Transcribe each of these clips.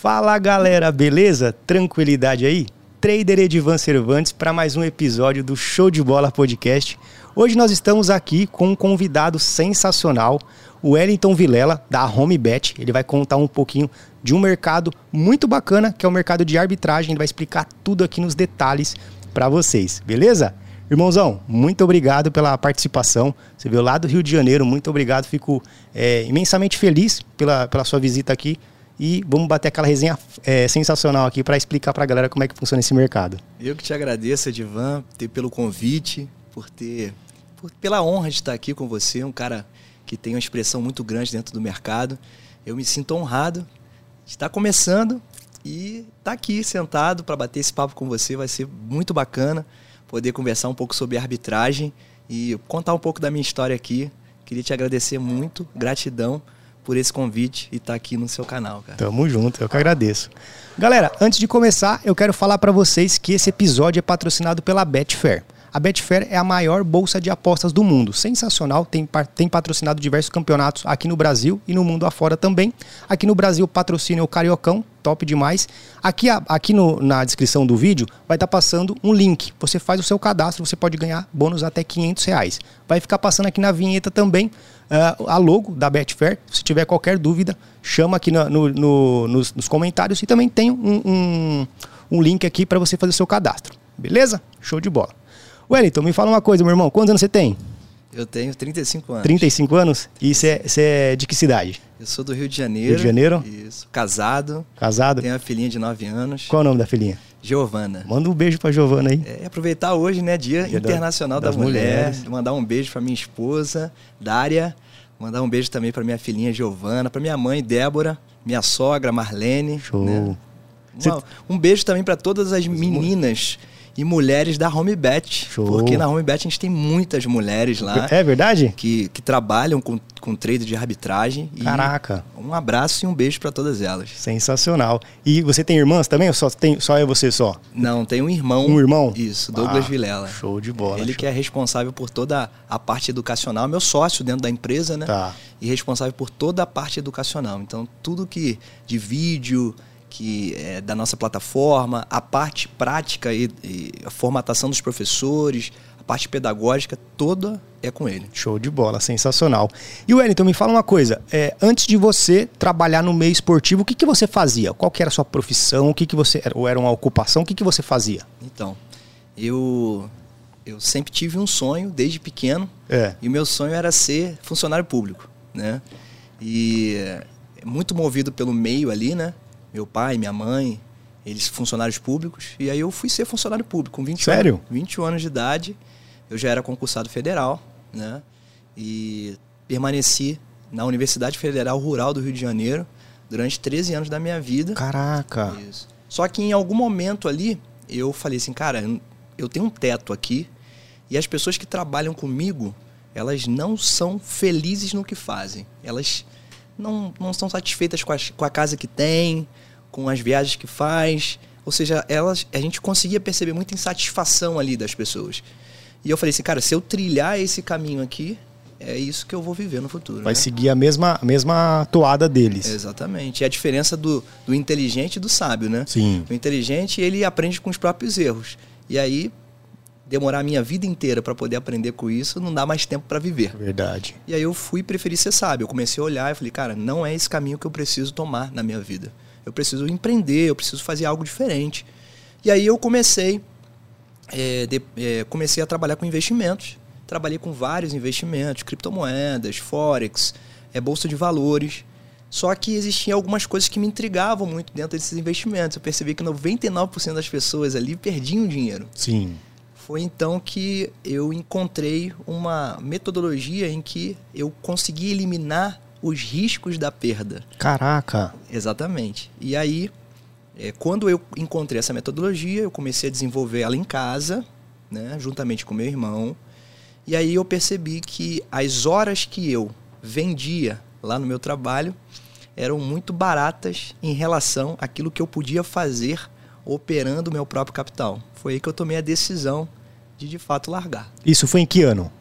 Fala galera, beleza? Tranquilidade aí? Trader Edivan Cervantes para mais um episódio do Show de Bola Podcast. Hoje nós estamos aqui com um convidado sensacional, o Wellington Vilela, da HomeBet. Ele vai contar um pouquinho de um mercado muito bacana, que é o mercado de arbitragem. Ele vai explicar tudo aqui nos detalhes para vocês, beleza? Irmãozão, muito obrigado pela participação. Você veio lá do Rio de Janeiro, muito obrigado. Fico é, imensamente feliz pela, pela sua visita aqui. E vamos bater aquela resenha é, sensacional aqui para explicar para a galera como é que funciona esse mercado. Eu que te agradeço, Edivan, pelo convite, por ter, por, pela honra de estar aqui com você, um cara que tem uma expressão muito grande dentro do mercado. Eu me sinto honrado de estar começando e estar aqui sentado para bater esse papo com você. Vai ser muito bacana poder conversar um pouco sobre arbitragem e contar um pouco da minha história aqui. Queria te agradecer muito, gratidão por esse convite e estar tá aqui no seu canal, cara. Tamo junto, eu que agradeço. Galera, antes de começar, eu quero falar para vocês que esse episódio é patrocinado pela Betfair. A Betfair é a maior bolsa de apostas do mundo. Sensacional, tem, tem patrocinado diversos campeonatos aqui no Brasil e no mundo afora também. Aqui no Brasil patrocina o Cariocão, top demais. Aqui, aqui no, na descrição do vídeo vai estar tá passando um link. Você faz o seu cadastro, você pode ganhar bônus até 500 reais. Vai ficar passando aqui na vinheta também uh, a logo da Betfair. Se tiver qualquer dúvida, chama aqui no, no, no, nos, nos, comentários e também tem um, um, um link aqui para você fazer o seu cadastro. Beleza? Show de bola. Wellington, me fala uma coisa, meu irmão. Quantos anos você tem? Eu tenho 35 anos. 35 anos? E você é, é de que cidade? Eu sou do Rio de Janeiro. Rio de Janeiro? Isso. Casado. Casado? Tenho uma filhinha de 9 anos. Qual é o nome da filhinha? Giovana. Manda um beijo pra Giovana aí. É, aproveitar hoje, né? Dia, Dia Internacional da, da Mulher. Mulheres. Mandar um beijo pra minha esposa, Dária. Mandar um beijo também pra minha filhinha Giovana, pra minha mãe, Débora, minha sogra, Marlene. Show. Né? Uma, um beijo também para todas as meninas e mulheres da HomeBet. Show. Porque na HomeBet a gente tem muitas mulheres lá. É verdade? Que, que trabalham com, com trade de arbitragem. Caraca. Um abraço e um beijo para todas elas. Sensacional. E você tem irmãs também ou só, tem, só é você só? Não, tem um irmão. Um irmão? Isso, Douglas ah, Vilela. Show de bola. Ele show. que é responsável por toda a parte educacional, meu sócio dentro da empresa, né? Tá. E responsável por toda a parte educacional. Então, tudo que de vídeo, que é, da nossa plataforma, a parte prática e, e, a formatação dos professores, a parte pedagógica, toda é com ele. Show de bola, sensacional. E Wellington, me fala uma coisa, é, antes de você trabalhar no meio esportivo, o que, que você fazia? Qual que era a sua profissão? O que, que você ou era uma ocupação? O que, que você fazia? Então, eu eu sempre tive um sonho desde pequeno. É. E o meu sonho era ser funcionário público, né? E é, muito movido pelo meio ali, né? Meu pai, minha mãe, eles funcionários públicos. E aí eu fui ser funcionário público com 20 Sério? Anos, 21 anos de idade. Eu já era concursado federal, né? E permaneci na Universidade Federal Rural do Rio de Janeiro durante 13 anos da minha vida. Caraca! Isso. Só que em algum momento ali, eu falei assim, cara, eu tenho um teto aqui e as pessoas que trabalham comigo, elas não são felizes no que fazem. Elas não, não estão satisfeitas com a, com a casa que tem, com as viagens que faz. Ou seja, elas, a gente conseguia perceber muita insatisfação ali das pessoas. E eu falei assim, cara, se eu trilhar esse caminho aqui, é isso que eu vou viver no futuro. Vai né? seguir a mesma, a mesma toada deles. Exatamente. E a diferença do, do inteligente e do sábio, né? Sim. O inteligente, ele aprende com os próprios erros. E aí, demorar a minha vida inteira para poder aprender com isso, não dá mais tempo para viver. Verdade. E aí eu fui preferir ser sábio. Eu comecei a olhar e falei, cara, não é esse caminho que eu preciso tomar na minha vida. Eu preciso empreender, eu preciso fazer algo diferente. E aí eu comecei, é, de, é, comecei a trabalhar com investimentos. Trabalhei com vários investimentos, criptomoedas, forex, é, bolsa de valores. Só que existiam algumas coisas que me intrigavam muito dentro desses investimentos. Eu percebi que 99% das pessoas ali perdiam dinheiro. Sim. Foi então que eu encontrei uma metodologia em que eu consegui eliminar os riscos da perda. Caraca! Exatamente. E aí, é, quando eu encontrei essa metodologia, eu comecei a desenvolver ela em casa, né, juntamente com meu irmão. E aí eu percebi que as horas que eu vendia lá no meu trabalho eram muito baratas em relação àquilo que eu podia fazer operando o meu próprio capital. Foi aí que eu tomei a decisão de de fato largar. Isso foi em que ano?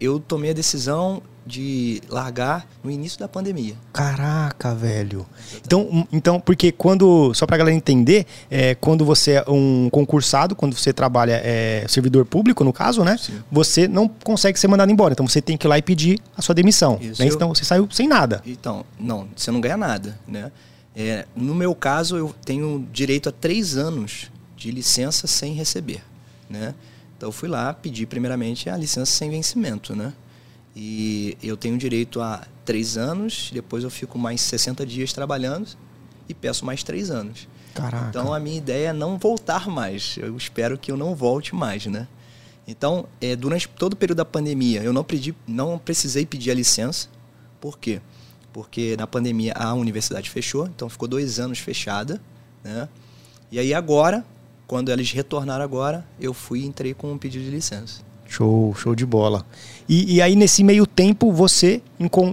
eu tomei a decisão de largar no início da pandemia. Caraca, velho. Então, hum, então porque quando, só pra galera entender, é, quando você é um concursado, quando você trabalha é, servidor público, no caso, né? Sim. Você não consegue ser mandado embora. Então você tem que ir lá e pedir a sua demissão. Isso, né? Então você saiu sem nada. Então, não, você não ganha nada, né? É, no meu caso, eu tenho direito a três anos de licença sem receber, né? Então eu fui lá pedir primeiramente a licença sem vencimento, né? E eu tenho direito a três anos, depois eu fico mais 60 dias trabalhando e peço mais três anos. Caraca. Então a minha ideia é não voltar mais. Eu espero que eu não volte mais, né? Então, é, durante todo o período da pandemia, eu não, pedi, não precisei pedir a licença. Por quê? Porque na pandemia a universidade fechou, então ficou dois anos fechada. Né? E aí agora, quando eles retornaram agora, eu fui e entrei com um pedido de licença. Show, show de bola. E, e, aí, nesse meio tempo, você,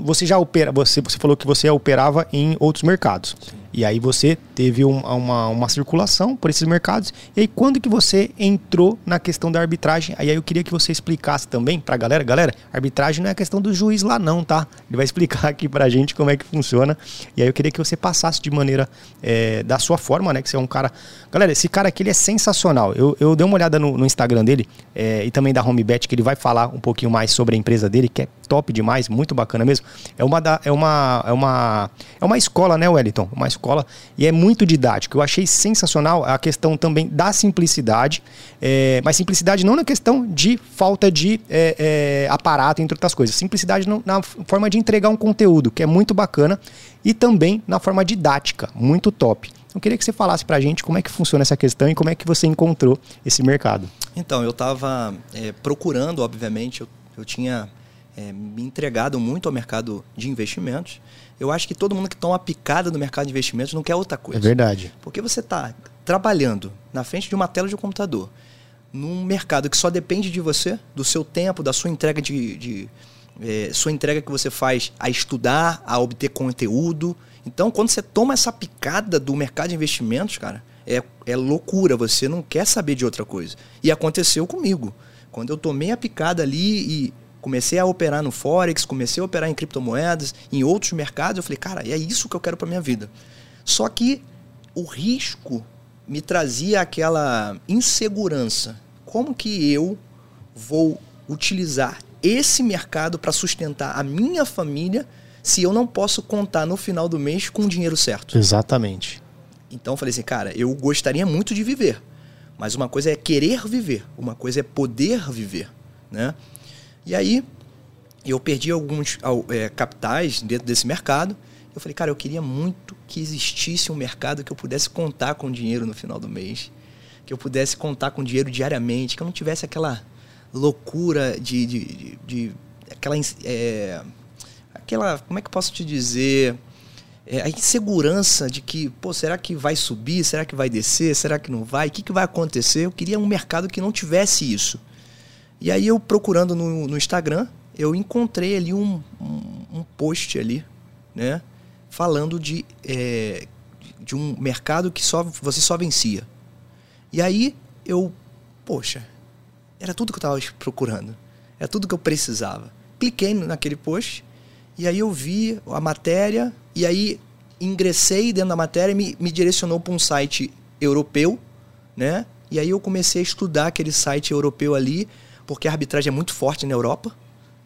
você já opera, você, você falou que você operava em outros mercados. Sim. E aí você teve um, uma, uma circulação por esses mercados. E aí, quando que você entrou na questão da arbitragem? Aí eu queria que você explicasse também pra galera. Galera, arbitragem não é questão do juiz lá não, tá? Ele vai explicar aqui pra gente como é que funciona. E aí eu queria que você passasse de maneira, é, da sua forma, né? Que você é um cara... Galera, esse cara aqui, ele é sensacional. Eu, eu dei uma olhada no, no Instagram dele é, e também da HomeBet, que ele vai falar um pouquinho mais sobre a empresa dele, que é top demais, muito bacana mesmo. É uma, da, é uma, é uma, é uma escola, né, Wellington? Uma escola e é muito didático. Eu achei sensacional a questão também da simplicidade, é, mas simplicidade não na questão de falta de é, é, aparato, entre outras coisas. Simplicidade no, na forma de entregar um conteúdo, que é muito bacana, e também na forma didática, muito top. Eu queria que você falasse para a gente como é que funciona essa questão e como é que você encontrou esse mercado. Então, eu estava é, procurando, obviamente, eu, eu tinha é, me entregado muito ao mercado de investimentos. Eu acho que todo mundo que toma picada no mercado de investimentos não quer outra coisa. É verdade. Porque você está trabalhando na frente de uma tela de um computador, num mercado que só depende de você, do seu tempo, da sua entrega de, de é, sua entrega que você faz a estudar, a obter conteúdo. Então, quando você toma essa picada do mercado de investimentos, cara, é, é loucura. Você não quer saber de outra coisa. E aconteceu comigo. Quando eu tomei a picada ali e comecei a operar no Forex, comecei a operar em criptomoedas, em outros mercados, eu falei, cara, é isso que eu quero para minha vida. Só que o risco me trazia aquela insegurança. Como que eu vou utilizar esse mercado para sustentar a minha família se eu não posso contar no final do mês com o dinheiro certo? Exatamente. Então eu falei assim, cara, eu gostaria muito de viver, mas uma coisa é querer viver, uma coisa é poder viver, né? E aí eu perdi alguns é, capitais dentro desse mercado. Eu falei, cara, eu queria muito que existisse um mercado que eu pudesse contar com dinheiro no final do mês, que eu pudesse contar com dinheiro diariamente, que eu não tivesse aquela loucura de, de, de, de aquela, é, aquela, como é que eu posso te dizer, é, a insegurança de que, pô, será que vai subir, será que vai descer, será que não vai, o que, que vai acontecer? Eu queria um mercado que não tivesse isso. E aí eu procurando no, no Instagram, eu encontrei ali um, um, um, post ali, né? Falando de, é, de um mercado que só você só vencia. E aí eu, poxa, era tudo que eu estava procurando. Era tudo que eu precisava. Cliquei naquele post e aí eu vi a matéria e aí ingressei dentro da matéria e me, me direcionou para um site europeu, né? E aí eu comecei a estudar aquele site europeu ali porque a arbitragem é muito forte na Europa.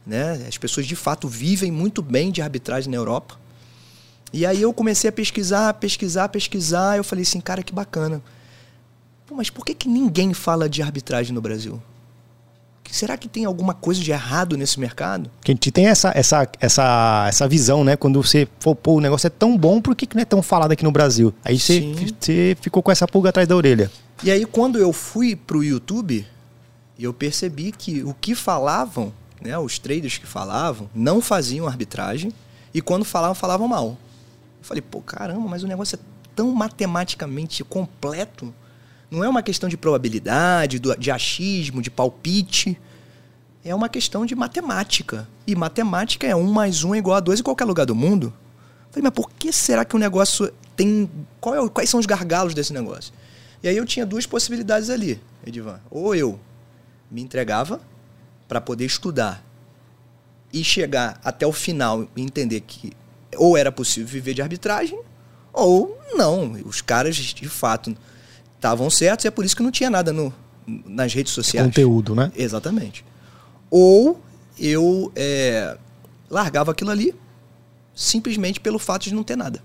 Né? As pessoas de fato vivem muito bem de arbitragem na Europa. E aí eu comecei a pesquisar, pesquisar, pesquisar. Eu falei assim, cara, que bacana. Pô, mas por que, que ninguém fala de arbitragem no Brasil? Será que tem alguma coisa de errado nesse mercado? Que a gente tem essa, essa, essa, essa visão, né? Quando você for, pô, o negócio é tão bom, por que, que não é tão falado aqui no Brasil? Aí você, você ficou com essa pulga atrás da orelha. E aí, quando eu fui pro YouTube, e eu percebi que o que falavam, né, os traders que falavam, não faziam arbitragem e quando falavam, falavam mal. Eu falei, pô, caramba, mas o negócio é tão matematicamente completo. Não é uma questão de probabilidade, de achismo, de palpite. É uma questão de matemática. E matemática é um mais um é igual a dois em qualquer lugar do mundo. Eu falei, mas por que será que o negócio tem. É, quais são os gargalos desse negócio? E aí eu tinha duas possibilidades ali, Edivan. Ou eu me entregava para poder estudar e chegar até o final e entender que ou era possível viver de arbitragem ou não. Os caras, de fato, estavam certos e é por isso que não tinha nada no, nas redes sociais. Conteúdo, né? Exatamente. Ou eu é, largava aquilo ali simplesmente pelo fato de não ter nada.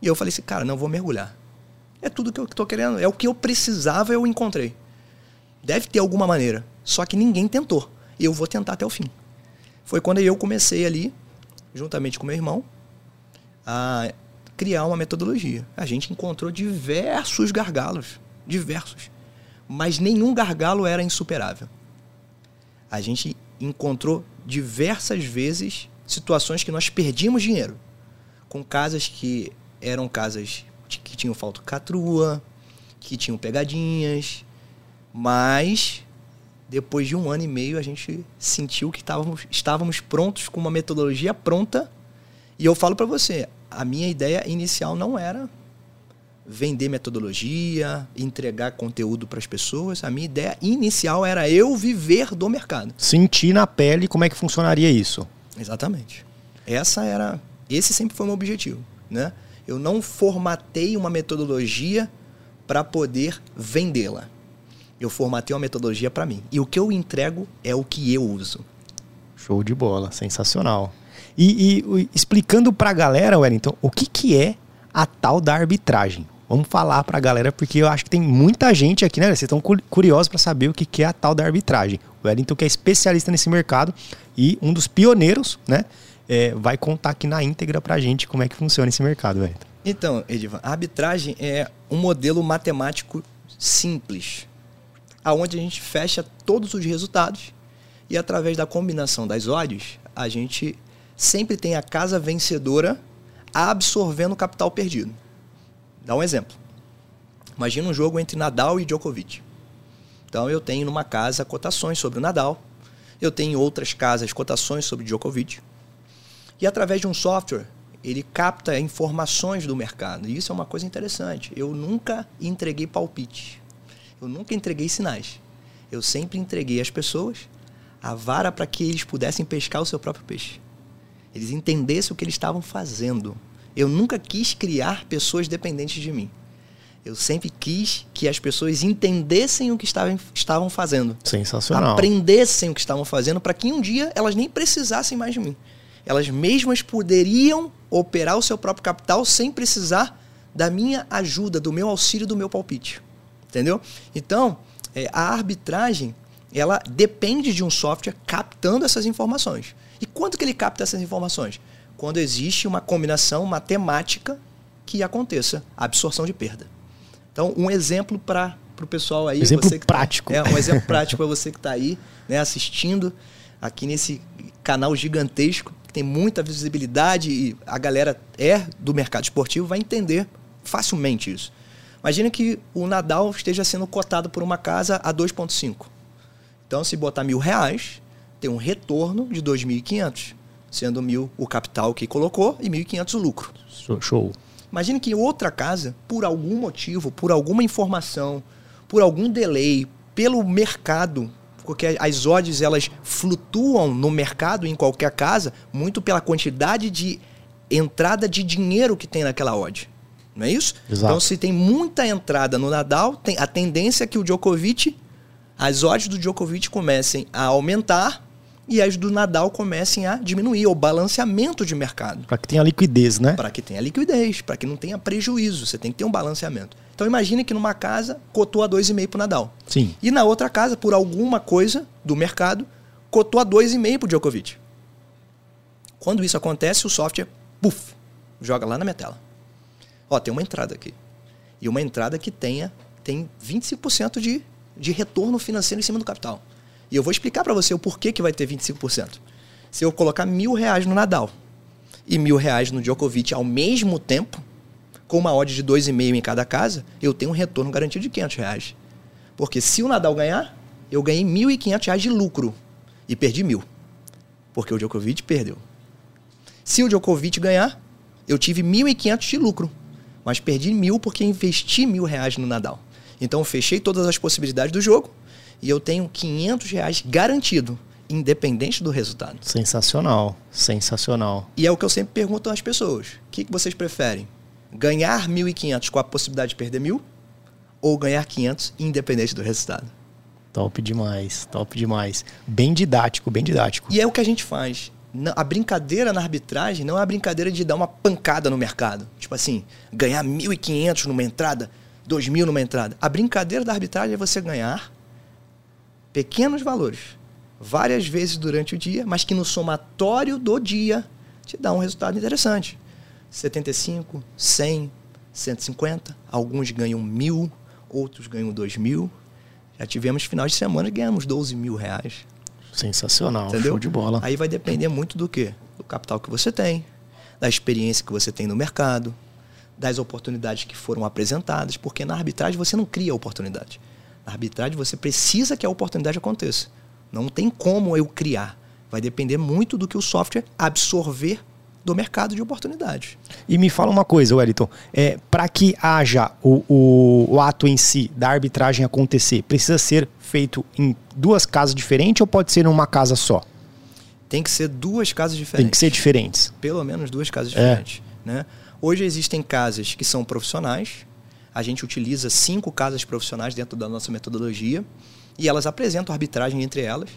E eu falei assim, cara, não vou mergulhar. É tudo que eu estou querendo, é o que eu precisava, eu encontrei. Deve ter alguma maneira, só que ninguém tentou. Eu vou tentar até o fim. Foi quando eu comecei ali, juntamente com meu irmão, a criar uma metodologia. A gente encontrou diversos gargalos, diversos. Mas nenhum gargalo era insuperável. A gente encontrou diversas vezes situações que nós perdíamos dinheiro com casas que eram casas que tinham falcatrua, que tinham pegadinhas, mas depois de um ano e meio a gente sentiu que estávamos, estávamos prontos com uma metodologia pronta. E eu falo para você, a minha ideia inicial não era vender metodologia, entregar conteúdo para as pessoas. A minha ideia inicial era eu viver do mercado. Sentir na pele como é que funcionaria isso. Exatamente. Essa era, esse sempre foi o meu objetivo, né? Eu não formatei uma metodologia para poder vendê-la. Eu formatei uma metodologia para mim. E o que eu entrego é o que eu uso. Show de bola, sensacional. E, e explicando para a galera, Wellington, o que, que é a tal da arbitragem? Vamos falar para a galera, porque eu acho que tem muita gente aqui, né? Vocês estão curiosos para saber o que, que é a tal da arbitragem. O Wellington, que é especialista nesse mercado e um dos pioneiros, né? é, vai contar aqui na íntegra para a gente como é que funciona esse mercado, velho. Então, Edivan, a arbitragem é um modelo matemático simples, aonde a gente fecha todos os resultados e através da combinação das odds, a gente sempre tem a casa vencedora absorvendo o capital perdido. Dá um exemplo. Imagina um jogo entre Nadal e Djokovic. Então eu tenho numa casa cotações sobre o Nadal, eu tenho em outras casas cotações sobre Djokovic. E através de um software, ele capta informações do mercado. E isso é uma coisa interessante. Eu nunca entreguei palpite. Eu nunca entreguei sinais. Eu sempre entreguei às pessoas a vara para que eles pudessem pescar o seu próprio peixe. Eles entendessem o que eles estavam fazendo. Eu nunca quis criar pessoas dependentes de mim. Eu sempre quis que as pessoas entendessem o que estavam, estavam fazendo. Sensacional. Aprendessem o que estavam fazendo para que um dia elas nem precisassem mais de mim elas mesmas poderiam operar o seu próprio capital sem precisar da minha ajuda, do meu auxílio, do meu palpite. Entendeu? Então, é, a arbitragem, ela depende de um software captando essas informações. E quando que ele capta essas informações? Quando existe uma combinação matemática que aconteça a absorção de perda. Então, um exemplo para o pessoal aí. Exemplo tá prático. Tá, é, um exemplo prático para você que está aí, né, assistindo aqui nesse canal gigantesco tem muita visibilidade e a galera é do mercado esportivo, vai entender facilmente isso. Imagina que o Nadal esteja sendo cotado por uma casa a 2,5. Então, se botar mil reais, tem um retorno de 2.500, sendo mil o capital que colocou e 1.500 o lucro. Show. Imagine que outra casa, por algum motivo, por alguma informação, por algum delay, pelo mercado porque as odds elas flutuam no mercado em qualquer casa muito pela quantidade de entrada de dinheiro que tem naquela odd. Não é isso? Exato. Então, se tem muita entrada no Nadal, tem a tendência é que o Djokovic, as odds do Djokovic comecem a aumentar e as do Nadal comecem a diminuir, o balanceamento de mercado. Para que tenha liquidez, né? Para que tenha liquidez, para que não tenha prejuízo, você tem que ter um balanceamento. Então imagine que numa casa cotou a 2,5 para o Nadal. Sim. E na outra casa, por alguma coisa do mercado, cotou a 2,5 para o Djokovic. Quando isso acontece, o software, puf, joga lá na minha tela. Ó, tem uma entrada aqui. E uma entrada que tenha tem 25% de, de retorno financeiro em cima do capital. E eu vou explicar para você o porquê que vai ter 25%. Se eu colocar mil reais no Nadal e mil reais no Djokovic ao mesmo tempo, com uma odd de 2,5 em cada casa, eu tenho um retorno garantido de 500 reais. Porque se o Nadal ganhar, eu ganhei 1.500 reais de lucro e perdi mil. Porque o Djokovic perdeu. Se o Djokovic ganhar, eu tive 1.500 de lucro, mas perdi mil porque investi mil reais no Nadal. Então eu fechei todas as possibilidades do jogo e eu tenho 500 reais garantido. independente do resultado. Sensacional, sensacional. E é o que eu sempre pergunto às pessoas: o que, que vocês preferem? Ganhar 1.500 com a possibilidade de perder mil ou ganhar 500 independente do resultado? Top demais, top demais. Bem didático, bem didático. E é o que a gente faz. A brincadeira na arbitragem não é a brincadeira de dar uma pancada no mercado. Tipo assim, ganhar 1.500 numa entrada, 2.000 numa entrada. A brincadeira da arbitragem é você ganhar pequenos valores, várias vezes durante o dia, mas que no somatório do dia te dá um resultado interessante. 75, 100, 150, alguns ganham mil, outros ganham dois mil. Já tivemos finais de semana que ganhamos 12 mil reais. Sensacional, Entendeu? show de bola. Aí vai depender muito do quê? Do capital que você tem, da experiência que você tem no mercado, das oportunidades que foram apresentadas, porque na arbitragem você não cria oportunidade. Na arbitragem você precisa que a oportunidade aconteça. Não tem como eu criar. Vai depender muito do que o software absorver do mercado de oportunidades. E me fala uma coisa, Wellington, é, para que haja o, o, o, ato em si da arbitragem acontecer, precisa ser feito em duas casas diferentes ou pode ser em uma casa só? Tem que ser duas casas diferentes. Tem que ser diferentes. Pelo menos duas casas é. diferentes. É. Né? Hoje existem casas que são profissionais, a gente utiliza cinco casas profissionais dentro da nossa metodologia e elas apresentam arbitragem entre elas.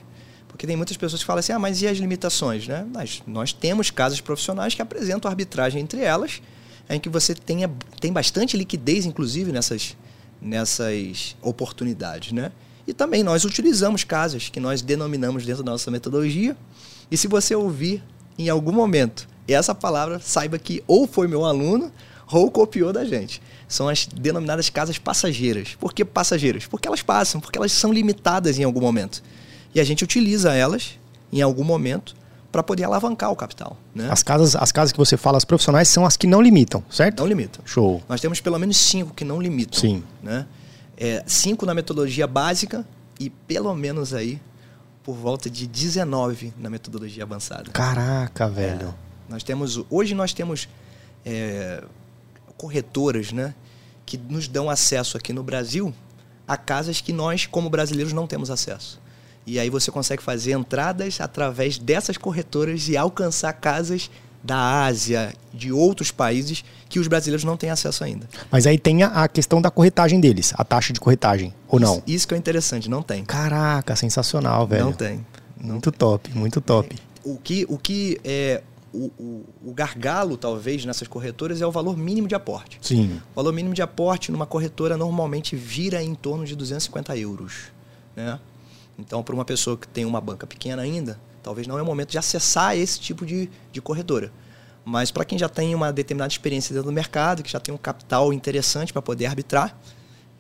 Porque tem muitas pessoas que falam assim, ah, mas e as limitações, né? Mas nós temos casas profissionais que apresentam arbitragem entre elas, em que você tenha, tem bastante liquidez, inclusive, nessas, nessas oportunidades, né? E também nós utilizamos casas que nós denominamos dentro da nossa metodologia. E se você ouvir em algum momento essa palavra, saiba que ou foi meu aluno ou copiou da gente. São as denominadas casas passageiras. Por que passageiras? Porque elas passam, porque elas são limitadas em algum momento. E a gente utiliza elas em algum momento para poder alavancar o capital. Né? As, casas, as casas que você fala, as profissionais, são as que não limitam, certo? Não limitam. Show. Nós temos pelo menos cinco que não limitam. Sim. Né? É, cinco na metodologia básica e pelo menos aí por volta de 19 na metodologia avançada. Caraca, velho. É, nós temos, hoje nós temos é, corretoras né, que nos dão acesso aqui no Brasil a casas que nós, como brasileiros, não temos acesso. E aí você consegue fazer entradas através dessas corretoras e alcançar casas da Ásia, de outros países que os brasileiros não têm acesso ainda. Mas aí tem a questão da corretagem deles, a taxa de corretagem, ou não? Isso, isso que é interessante, não tem. Caraca, sensacional, velho. Não tem. Não muito tem. top, muito top. É, o que, o que é o, o, o, gargalo, talvez, nessas corretoras é o valor mínimo de aporte. Sim. O valor mínimo de aporte numa corretora normalmente vira em torno de 250 euros. Né? Então, para uma pessoa que tem uma banca pequena ainda, talvez não é o momento de acessar esse tipo de, de corretora. Mas para quem já tem uma determinada experiência dentro do mercado, que já tem um capital interessante para poder arbitrar,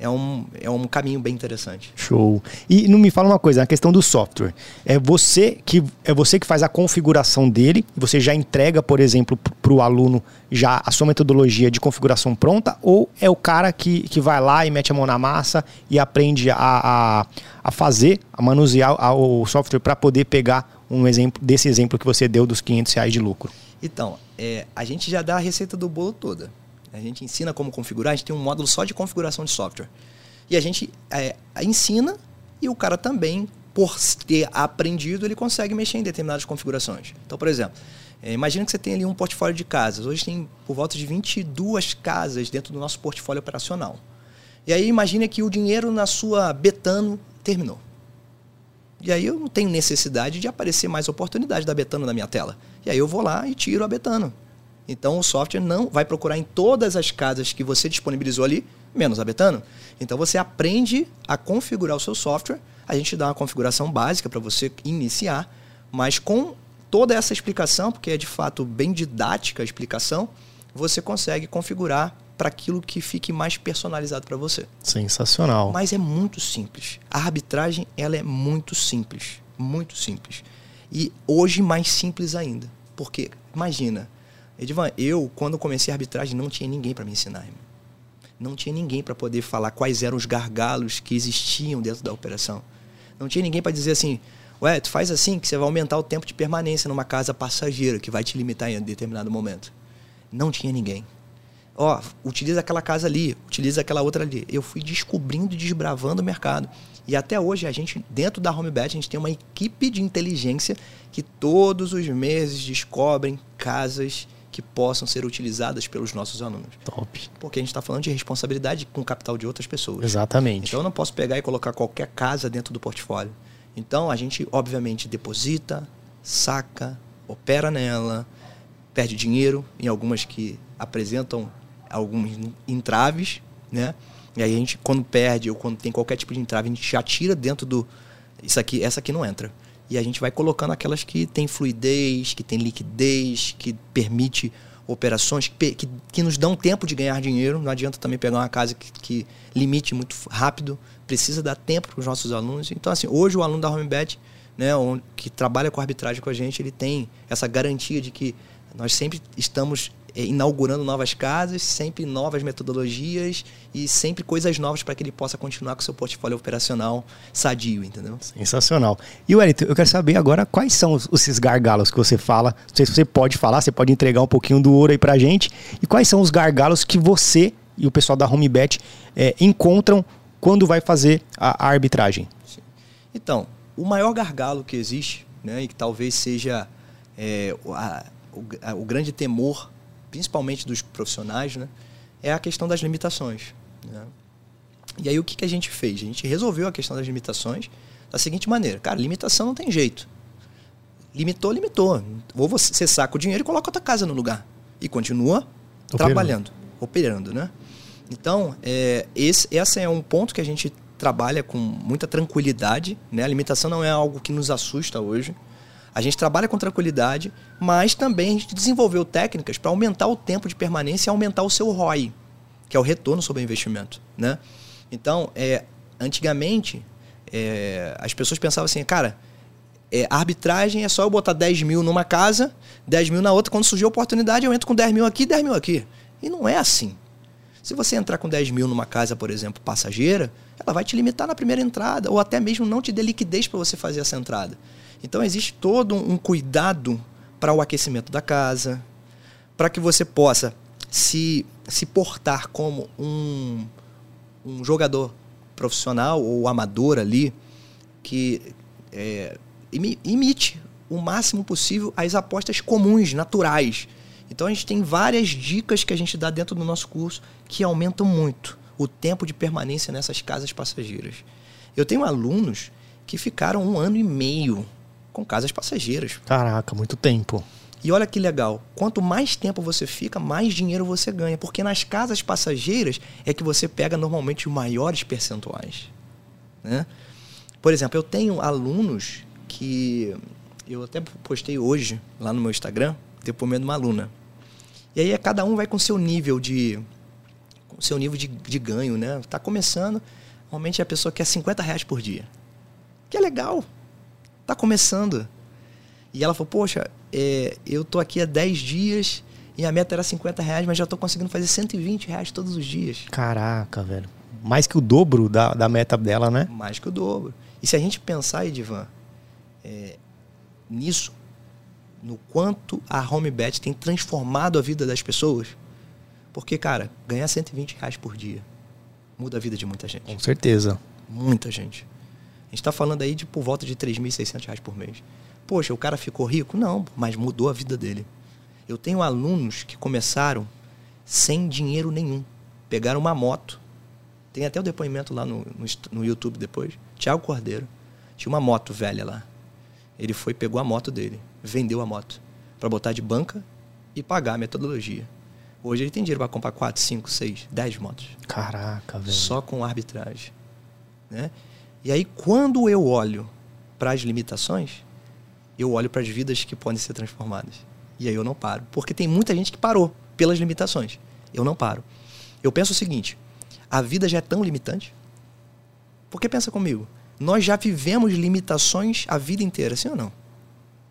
é um, é um caminho bem interessante. Show. E não me fala uma coisa, a questão do software. É você que é você que faz a configuração dele e você já entrega, por exemplo, para o aluno já a sua metodologia de configuração pronta ou é o cara que, que vai lá e mete a mão na massa e aprende a, a, a fazer, a manusear o software para poder pegar um exemplo desse exemplo que você deu dos 500 reais de lucro? Então, é, a gente já dá a receita do bolo toda. A gente ensina como configurar, a gente tem um módulo só de configuração de software. E a gente é, ensina e o cara também, por ter aprendido, ele consegue mexer em determinadas configurações. Então, por exemplo, é, imagina que você tem ali um portfólio de casas. Hoje tem por volta de 22 casas dentro do nosso portfólio operacional. E aí imagina que o dinheiro na sua Betano terminou. E aí eu não tenho necessidade de aparecer mais oportunidade da Betano na minha tela. E aí eu vou lá e tiro a Betano. Então o software não vai procurar em todas as casas que você disponibilizou ali, menos a Betano. Então você aprende a configurar o seu software. A gente dá uma configuração básica para você iniciar, mas com toda essa explicação, porque é de fato bem didática a explicação, você consegue configurar para aquilo que fique mais personalizado para você. Sensacional. Mas é muito simples. A arbitragem ela é muito simples, muito simples. E hoje mais simples ainda, porque imagina, Edvan, eu, quando comecei a arbitragem, não tinha ninguém para me ensinar. Irmão. Não tinha ninguém para poder falar quais eram os gargalos que existiam dentro da operação. Não tinha ninguém para dizer assim, ué, tu faz assim que você vai aumentar o tempo de permanência numa casa passageira, que vai te limitar em determinado momento. Não tinha ninguém. Ó, utiliza aquela casa ali, utiliza aquela outra ali. Eu fui descobrindo e desbravando o mercado. E até hoje a gente, dentro da HomeBet, a gente tem uma equipe de inteligência que todos os meses descobrem casas que possam ser utilizadas pelos nossos alunos. Top. Porque a gente está falando de responsabilidade com o capital de outras pessoas. Exatamente. Então eu não posso pegar e colocar qualquer casa dentro do portfólio. Então a gente, obviamente, deposita, saca, opera nela, perde dinheiro em algumas que apresentam alguns entraves, né? E aí a gente, quando perde ou quando tem qualquer tipo de entrave, a gente já tira dentro do. Isso aqui, essa aqui não entra. E a gente vai colocando aquelas que tem fluidez, que tem liquidez, que permite operações que, que, que, nos dão tempo de ganhar dinheiro. Não adianta também pegar uma casa que, que limite muito rápido. Precisa dar tempo para os nossos alunos. Então, assim, hoje o aluno da HomeBet, né, que trabalha com arbitragem com a gente, ele tem essa garantia de que nós sempre estamos inaugurando novas casas, sempre novas metodologias e sempre coisas novas para que ele possa continuar com seu portfólio operacional sadio, entendeu? Sensacional. E Wellington, eu quero saber agora quais são os, esses gargalos que você fala. Não sei se você pode falar, você pode entregar um pouquinho do ouro aí para gente. E quais são os gargalos que você e o pessoal da HomeBet é, encontram quando vai fazer a, a arbitragem? Sim. Então, o maior gargalo que existe, né, e que talvez seja é, a, o, a, o grande temor principalmente dos profissionais, né, é a questão das limitações. Né? E aí o que, que a gente fez? A gente resolveu a questão das limitações da seguinte maneira. Cara, limitação não tem jeito. Limitou, limitou. Ou você saca o dinheiro e coloca outra casa no lugar. E continua operando. trabalhando, operando, né? Então, é, esse, esse é um ponto que a gente trabalha com muita tranquilidade. Né? A limitação não é algo que nos assusta hoje. A gente trabalha com tranquilidade, mas também a gente desenvolveu técnicas para aumentar o tempo de permanência e aumentar o seu ROI, que é o retorno sobre o investimento. Né? Então, é, antigamente, é, as pessoas pensavam assim, cara, é, arbitragem é só eu botar 10 mil numa casa, 10 mil na outra. Quando surgiu a oportunidade, eu entro com 10 mil aqui 10 mil aqui. E não é assim. Se você entrar com 10 mil numa casa, por exemplo, passageira, ela vai te limitar na primeira entrada, ou até mesmo não te dê liquidez para você fazer essa entrada. Então existe todo um cuidado para o aquecimento da casa, para que você possa se, se portar como um, um jogador profissional ou amador ali que é, imite o máximo possível as apostas comuns, naturais. Então a gente tem várias dicas que a gente dá dentro do nosso curso que aumentam muito o tempo de permanência nessas casas passageiras. Eu tenho alunos que ficaram um ano e meio com casas passageiras. Caraca, muito tempo. E olha que legal, quanto mais tempo você fica, mais dinheiro você ganha, porque nas casas passageiras é que você pega normalmente os maiores percentuais. Né? Por exemplo, eu tenho alunos que eu até postei hoje lá no meu Instagram, depoimento de uma aluna. E aí cada um vai com seu nível de com seu nível de, de ganho, né? Tá começando, normalmente a pessoa quer 50 reais por dia. Que é legal, Tá começando. E ela falou, poxa, é, eu tô aqui há 10 dias e a meta era 50 reais, mas já tô conseguindo fazer 120 reais todos os dias. Caraca, velho. Mais que o dobro da, da meta dela, né? Mais que o dobro. E se a gente pensar, Edivan, é, nisso, no quanto a HomeBet tem transformado a vida das pessoas, porque, cara, ganhar 120 reais por dia muda a vida de muita gente. Com certeza. Muita gente. A gente está falando aí de por volta de 3.600 reais por mês. Poxa, o cara ficou rico? Não, mas mudou a vida dele. Eu tenho alunos que começaram sem dinheiro nenhum. Pegaram uma moto. Tem até o depoimento lá no, no, no YouTube depois. Tiago Cordeiro. Tinha uma moto velha lá. Ele foi, pegou a moto dele, vendeu a moto para botar de banca e pagar a metodologia. Hoje ele tem dinheiro para comprar 4, 5, 6, 10 motos. Caraca, velho. Só com arbitragem. Né? E aí, quando eu olho para as limitações, eu olho para as vidas que podem ser transformadas. E aí eu não paro. Porque tem muita gente que parou pelas limitações. Eu não paro. Eu penso o seguinte: a vida já é tão limitante. Porque pensa comigo, nós já vivemos limitações a vida inteira, sim ou não?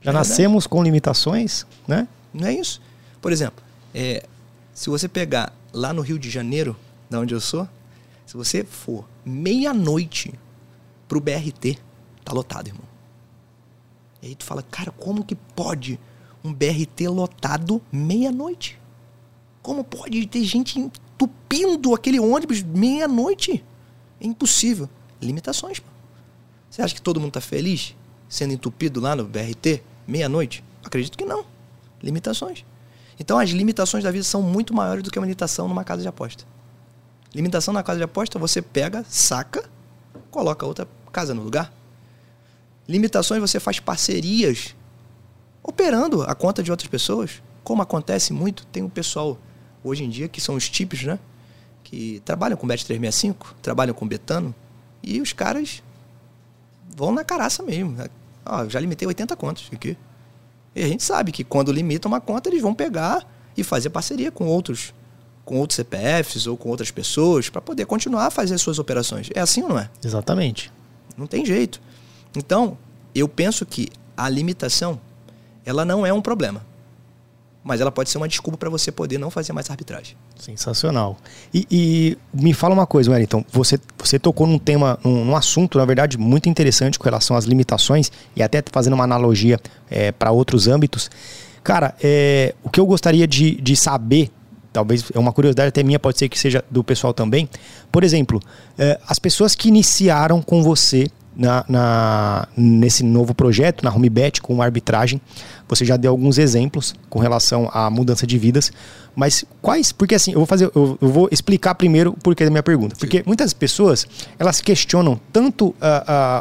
Já, já nascemos com limitações, né? Não é isso? Por exemplo, é, se você pegar lá no Rio de Janeiro, da onde eu sou, se você for meia-noite pro BRT, tá lotado, irmão. E aí tu fala, cara, como que pode um BRT lotado meia-noite? Como pode ter gente entupindo aquele ônibus meia-noite? É impossível. Limitações. Pô. Você acha que todo mundo está feliz sendo entupido lá no BRT meia-noite? Acredito que não. Limitações. Então as limitações da vida são muito maiores do que uma limitação numa casa de aposta. Limitação na casa de aposta, você pega, saca, coloca outra casa no lugar. Limitações, você faz parcerias operando a conta de outras pessoas. Como acontece muito, tem um pessoal hoje em dia que são os tipos, né? Que trabalham com Bet365, trabalham com Betano, e os caras vão na caraça mesmo. Ó, já limitei 80 contas aqui. E a gente sabe que quando limitam uma conta, eles vão pegar e fazer parceria com outros, com outros CPFs ou com outras pessoas para poder continuar a fazer suas operações. É assim ou não é? Exatamente. Não tem jeito. Então, eu penso que a limitação, ela não é um problema mas ela pode ser uma desculpa para você poder não fazer mais arbitragem. Sensacional. E, e, me fala uma coisa, Wellington, você, você tocou num tema, num, num, assunto, na verdade, muito interessante com relação às limitações e até fazendo uma analogia é, para outros âmbitos. Cara, é, o que eu gostaria de, de saber, talvez é uma curiosidade até minha, pode ser que seja do pessoal também. Por exemplo, é, as pessoas que iniciaram com você na, na, nesse novo projeto, na HomeBet, com arbitragem. Você já deu alguns exemplos com relação à mudança de vidas. Mas quais? Porque assim, eu vou fazer, eu, eu vou explicar primeiro o porquê da minha pergunta. Porque Sim. muitas pessoas elas questionam tanto uh,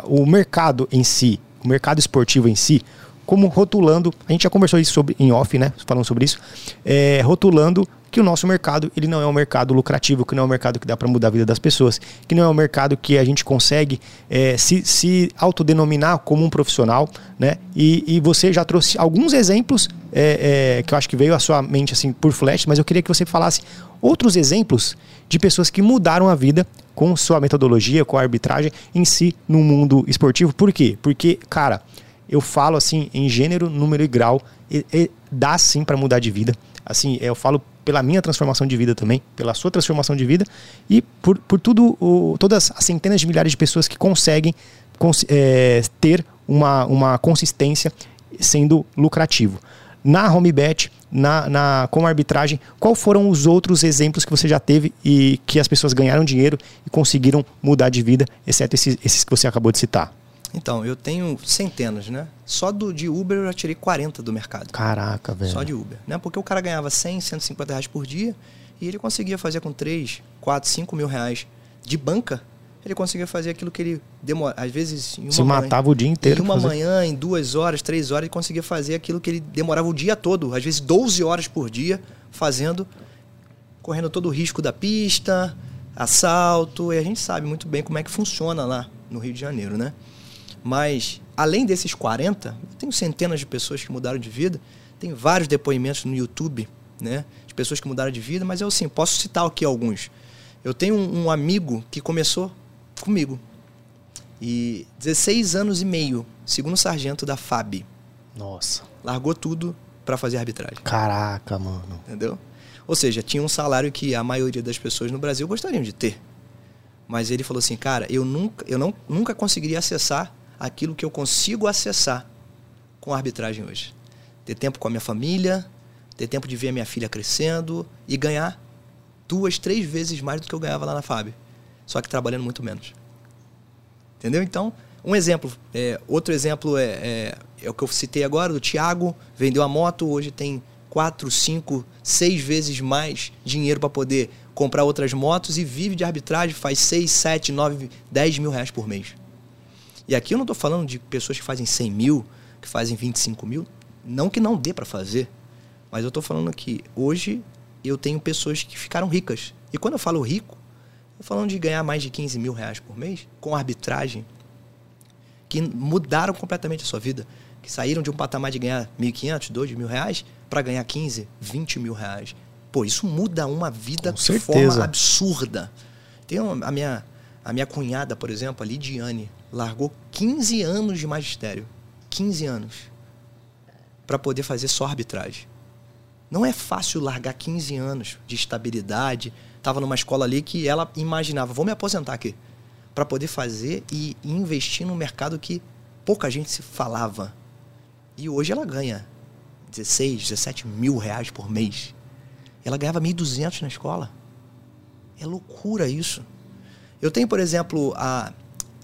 uh, o mercado em si, o mercado esportivo em si, como rotulando. A gente já conversou isso sobre em off, né? Falando sobre isso, é, rotulando que o nosso mercado ele não é um mercado lucrativo, que não é um mercado que dá para mudar a vida das pessoas, que não é um mercado que a gente consegue é, se, se autodenominar como um profissional, né? E, e você já trouxe alguns exemplos é, é, que eu acho que veio à sua mente assim por flash, mas eu queria que você falasse outros exemplos de pessoas que mudaram a vida com sua metodologia, com a arbitragem em si no mundo esportivo. Por quê? Porque, cara, eu falo assim em gênero, número e grau, e, e dá sim para mudar de vida. Assim, eu falo pela minha transformação de vida também, pela sua transformação de vida e por, por tudo, o, todas as centenas de milhares de pessoas que conseguem cons é, ter uma, uma consistência sendo lucrativo. Na HomeBet, na, na, com arbitragem, qual foram os outros exemplos que você já teve e que as pessoas ganharam dinheiro e conseguiram mudar de vida, exceto esses, esses que você acabou de citar? Então, eu tenho centenas, né? Só do, de Uber eu já tirei 40 do mercado. Caraca, velho. Só de Uber. Né? Porque o cara ganhava 100, 150 reais por dia e ele conseguia fazer com 3, 4, 5 mil reais de banca. Ele conseguia fazer aquilo que ele demora, às vezes em uma Se manhã, matava o dia inteiro. Em uma manhã, em duas horas, três horas, ele conseguia fazer aquilo que ele demorava o dia todo, às vezes 12 horas por dia, fazendo, correndo todo o risco da pista, assalto, e a gente sabe muito bem como é que funciona lá no Rio de Janeiro, né? Mas, além desses 40, eu tenho centenas de pessoas que mudaram de vida. Tem vários depoimentos no YouTube, né? De pessoas que mudaram de vida, mas eu sim, posso citar aqui alguns. Eu tenho um, um amigo que começou comigo. E 16 anos e meio, segundo sargento da FAB. Nossa. Largou tudo para fazer arbitragem. Caraca, mano. Entendeu? Ou seja, tinha um salário que a maioria das pessoas no Brasil gostariam de ter. Mas ele falou assim, cara, eu nunca, eu não, nunca conseguiria acessar aquilo que eu consigo acessar com a arbitragem hoje. Ter tempo com a minha família, ter tempo de ver a minha filha crescendo e ganhar duas, três vezes mais do que eu ganhava lá na FAB. Só que trabalhando muito menos. Entendeu? Então, um exemplo. É, outro exemplo é, é, é, o que eu citei agora, do Thiago. Vendeu a moto, hoje tem quatro, cinco, seis vezes mais dinheiro para poder comprar outras motos e vive de arbitragem, faz seis, sete, nove, dez mil reais por mês. E aqui eu não estou falando de pessoas que fazem 100 mil, que fazem 25 mil. Não que não dê para fazer, mas eu estou falando que hoje eu tenho pessoas que ficaram ricas. E quando eu falo rico, eu falando de ganhar mais de 15 mil reais por mês com arbitragem, que mudaram completamente a sua vida. Que saíram de um patamar de ganhar 1.500, 2 mil reais para ganhar 15, 20 mil reais. Pô, isso muda uma vida de forma absurda. Tem a minha, a minha cunhada, por exemplo, a Lidiane, largou 15 anos de magistério. 15 anos. Para poder fazer só arbitragem. Não é fácil largar 15 anos de estabilidade. Tava numa escola ali que ela imaginava, vou me aposentar aqui. Para poder fazer e investir num mercado que pouca gente se falava. E hoje ela ganha 16, 17 mil reais por mês. ela ganhava 1.200 na escola. É loucura isso. Eu tenho, por exemplo, a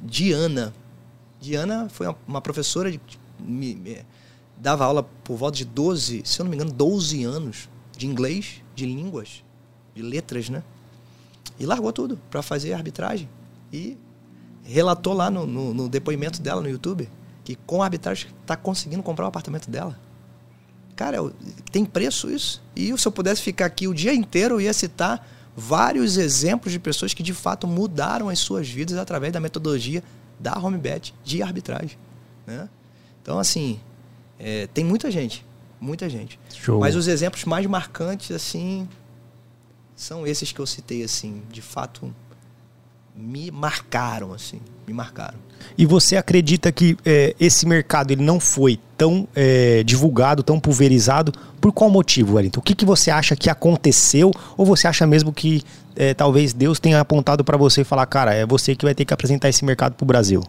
Diana. Diana foi uma, professora de, me, me, dava aula por volta de 12, se eu não me engano, 12 anos de inglês, de línguas, de letras, né? E largou tudo para fazer arbitragem. E relatou lá no, no, no, depoimento dela no YouTube que com a arbitragem está conseguindo comprar o apartamento dela. Cara, tem preço isso? E se eu pudesse ficar aqui o dia inteiro, eu ia citar vários exemplos de pessoas que de fato mudaram as suas vidas através da metodologia da HomeBet de arbitragem. Né? Então, assim, é, tem muita gente, muita gente. Show. Mas os exemplos mais marcantes, assim, são esses que eu citei, assim, de fato me marcaram, assim, me marcaram. E você acredita que é, esse mercado ele não foi tão é, divulgado, tão pulverizado, por qual motivo, Wellington? O que, que você acha que aconteceu? Ou você acha mesmo que é, talvez Deus tenha apontado para você e falar, cara, é você que vai ter que apresentar esse mercado para o Brasil?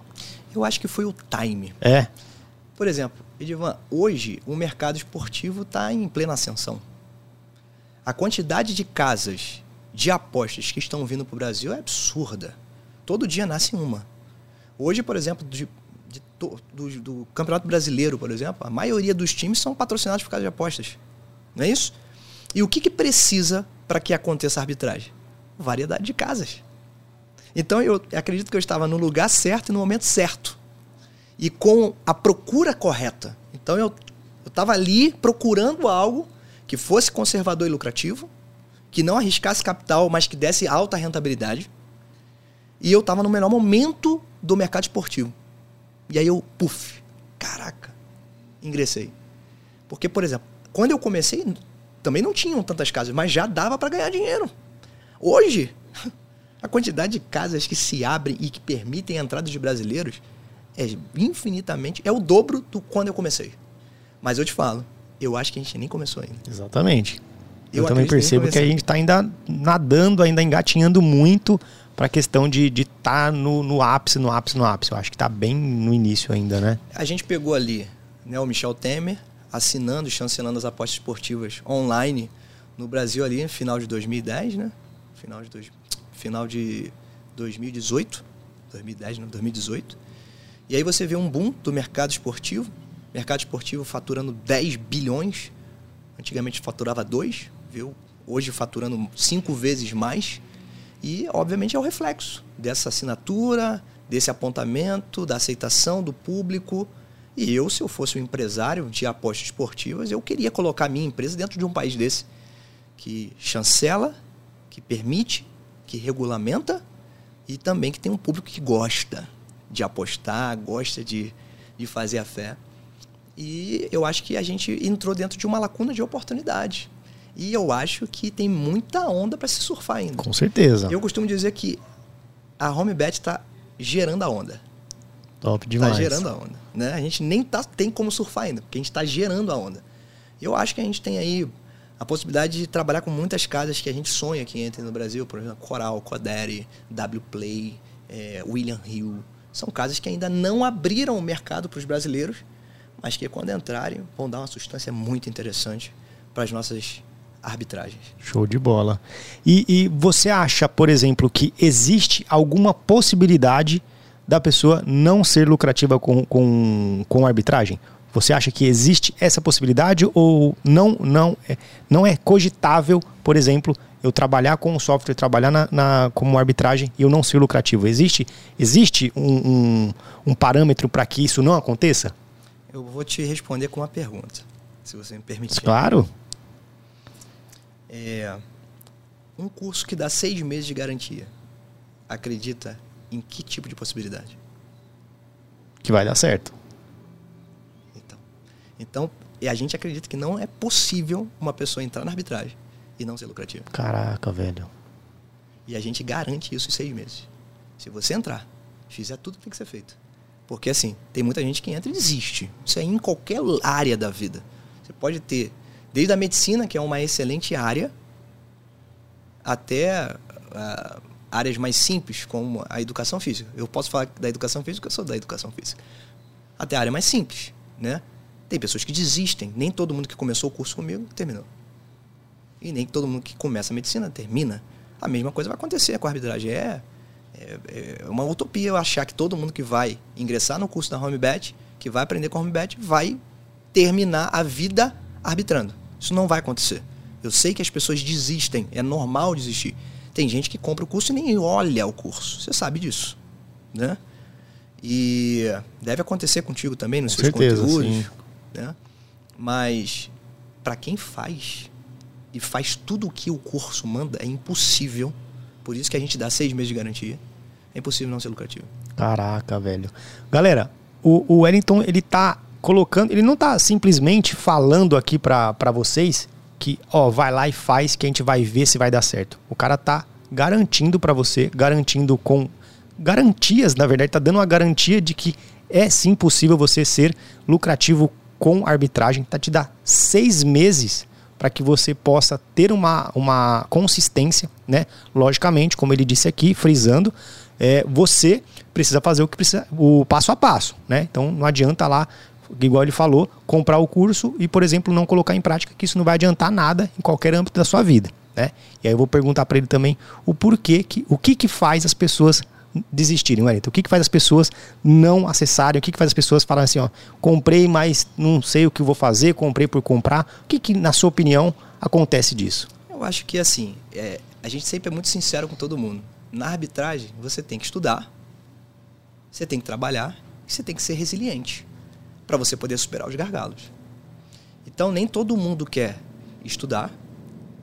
Eu acho que foi o time. É. Por exemplo, Edivan, hoje o mercado esportivo está em plena ascensão. A quantidade de casas de apostas que estão vindo para o Brasil é absurda. Todo dia nasce uma. Hoje, por exemplo, de, de, do, do, Campeonato Brasileiro, por exemplo, a maioria dos times são patrocinados por causa de apostas. Não é isso? E o que, que precisa para que aconteça a arbitragem? Variedade de casas. Então eu acredito que eu estava no lugar certo e no momento certo. E com a procura correta. Então eu estava ali procurando algo que fosse conservador e lucrativo, que não arriscasse capital, mas que desse alta rentabilidade. E eu estava no melhor momento do mercado esportivo. E aí eu, puf, caraca, ingressei. Porque, por exemplo, quando eu comecei, também não tinham tantas casas, mas já dava para ganhar dinheiro. Hoje, a quantidade de casas que se abrem e que permitem a entrada de brasileiros é infinitamente, é o dobro do quando eu comecei. Mas eu te falo, eu acho que a gente nem começou ainda. Exatamente. Eu, eu também percebo que a gente está ainda nadando, ainda engatinhando muito para a questão de estar tá no, no ápice, no ápice, no ápice. Eu acho que está bem no início ainda, né? A gente pegou ali né, o Michel Temer assinando chancelando as apostas esportivas online no Brasil ali final de 2010, né? Final de, dois, final de 2018. 2010, não, 2018. E aí você vê um boom do mercado esportivo. Mercado esportivo faturando 10 bilhões. Antigamente faturava 2 viu? Hoje faturando cinco vezes mais. E, obviamente, é o reflexo dessa assinatura, desse apontamento, da aceitação do público. E eu, se eu fosse um empresário de apostas esportivas, eu queria colocar a minha empresa dentro de um país desse que chancela, que permite, que regulamenta e também que tem um público que gosta de apostar, gosta de, de fazer a fé. E eu acho que a gente entrou dentro de uma lacuna de oportunidade. E eu acho que tem muita onda para se surfar ainda. Com certeza. Eu costumo dizer que a HomeBet está gerando a onda. Top tá demais. Está gerando a onda. Né? A gente nem tá, tem como surfar ainda, porque a gente está gerando a onda. Eu acho que a gente tem aí a possibilidade de trabalhar com muitas casas que a gente sonha que entrem no Brasil, por exemplo, Coral, Codere, WPlay, é, William Hill. São casas que ainda não abriram o mercado para os brasileiros, mas que quando entrarem vão dar uma substância muito interessante para as nossas arbitragens. Show de bola. E, e você acha, por exemplo, que existe alguma possibilidade da pessoa não ser lucrativa com, com, com arbitragem? Você acha que existe essa possibilidade ou não, não, é, não é cogitável, por exemplo, eu trabalhar com o software, trabalhar na, na como arbitragem e eu não ser lucrativo? Existe, existe um, um, um parâmetro para que isso não aconteça? Eu vou te responder com uma pergunta, se você me permitir. Claro. É, um curso que dá seis meses de garantia, acredita em que tipo de possibilidade? Que vai dar certo. Então, então e a gente acredita que não é possível uma pessoa entrar na arbitragem e não ser lucrativa. Caraca, velho. E a gente garante isso em seis meses. Se você entrar, fizer tudo que tem que ser feito. Porque assim, tem muita gente que entra e desiste. Isso é em qualquer área da vida. Você pode ter Desde a medicina, que é uma excelente área, até uh, áreas mais simples, como a educação física. Eu posso falar da educação física, eu sou da educação física. Até a área mais simples, né? Tem pessoas que desistem. Nem todo mundo que começou o curso comigo terminou. E nem todo mundo que começa a medicina termina. A mesma coisa vai acontecer com a arbitragem. É, é, é uma utopia eu achar que todo mundo que vai ingressar no curso da HomeBet, que vai aprender com a HomeBet, vai terminar a vida arbitrando. Isso não vai acontecer. Eu sei que as pessoas desistem, é normal desistir. Tem gente que compra o curso e nem olha o curso. Você sabe disso, né? E deve acontecer contigo também nos Com seus certeza, conteúdos, sim. né? Mas para quem faz e faz tudo o que o curso manda, é impossível. Por isso que a gente dá seis meses de garantia. É impossível não ser lucrativo. Caraca, velho. Galera, o, o Wellington, ele tá colocando, ele não tá simplesmente falando aqui pra vocês que, ó, vai lá e faz que a gente vai ver se vai dar certo. O cara tá garantindo pra você, garantindo com garantias, na verdade, tá dando uma garantia de que é sim possível você ser lucrativo com arbitragem, tá te dá seis meses para que você possa ter uma, uma consistência, né? Logicamente, como ele disse aqui, frisando, é, você precisa fazer o que precisa, o passo a passo, né? Então não adianta lá, igual ele falou, comprar o curso e, por exemplo, não colocar em prática, que isso não vai adiantar nada em qualquer âmbito da sua vida, né? E aí eu vou perguntar para ele também o porquê que, o que que faz as pessoas desistirem, Wellington? O que, que faz as pessoas não acessarem? O que, que faz as pessoas falarem assim, ó, comprei, mas não sei o que vou fazer, comprei por comprar? O que, que na sua opinião, acontece disso? Eu acho que assim, é, a gente sempre é muito sincero com todo mundo. Na arbitragem, você tem que estudar, você tem que trabalhar e você tem que ser resiliente para você poder superar os gargalos. Então, nem todo mundo quer estudar,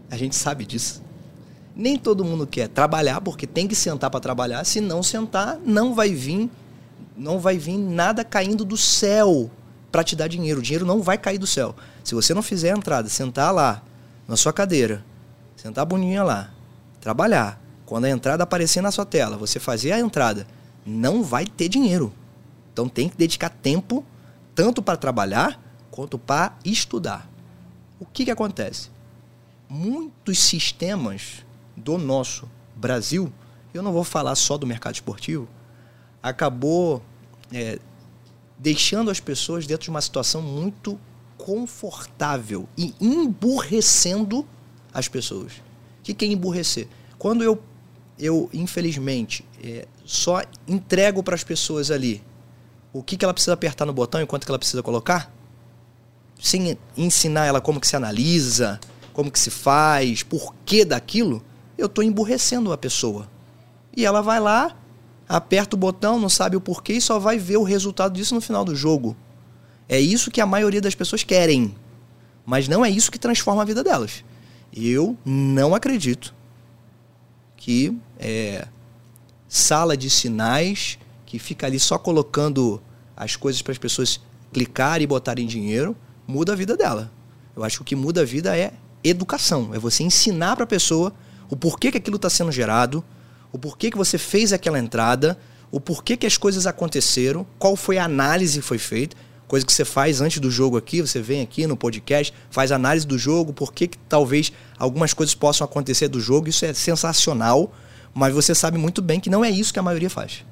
a gente sabe disso. Nem todo mundo quer trabalhar, porque tem que sentar para trabalhar. Se não sentar, não vai vir, não vai vir nada caindo do céu para te dar dinheiro. O dinheiro não vai cair do céu. Se você não fizer a entrada, sentar lá na sua cadeira, sentar bonitinha lá, trabalhar. Quando a entrada aparecer na sua tela, você fazer a entrada, não vai ter dinheiro. Então tem que dedicar tempo tanto para trabalhar quanto para estudar. O que, que acontece? Muitos sistemas do nosso Brasil, eu não vou falar só do mercado esportivo, acabou é, deixando as pessoas dentro de uma situação muito confortável e emburrecendo as pessoas. O que, que é emburrecer? Quando eu, eu infelizmente, é, só entrego para as pessoas ali o que, que ela precisa apertar no botão e quanto que ela precisa colocar, sem ensinar ela como que se analisa, como que se faz, por que daquilo, eu estou emburrecendo a pessoa. E ela vai lá, aperta o botão, não sabe o porquê e só vai ver o resultado disso no final do jogo. É isso que a maioria das pessoas querem. Mas não é isso que transforma a vida delas. Eu não acredito que é, sala de sinais que fica ali só colocando as coisas para as pessoas clicarem e botarem dinheiro muda a vida dela. Eu acho que o que muda a vida é educação. É você ensinar para a pessoa o porquê que aquilo está sendo gerado, o porquê que você fez aquela entrada, o porquê que as coisas aconteceram, qual foi a análise que foi feita, coisa que você faz antes do jogo aqui, você vem aqui no podcast, faz análise do jogo, por que talvez algumas coisas possam acontecer do jogo, isso é sensacional, mas você sabe muito bem que não é isso que a maioria faz.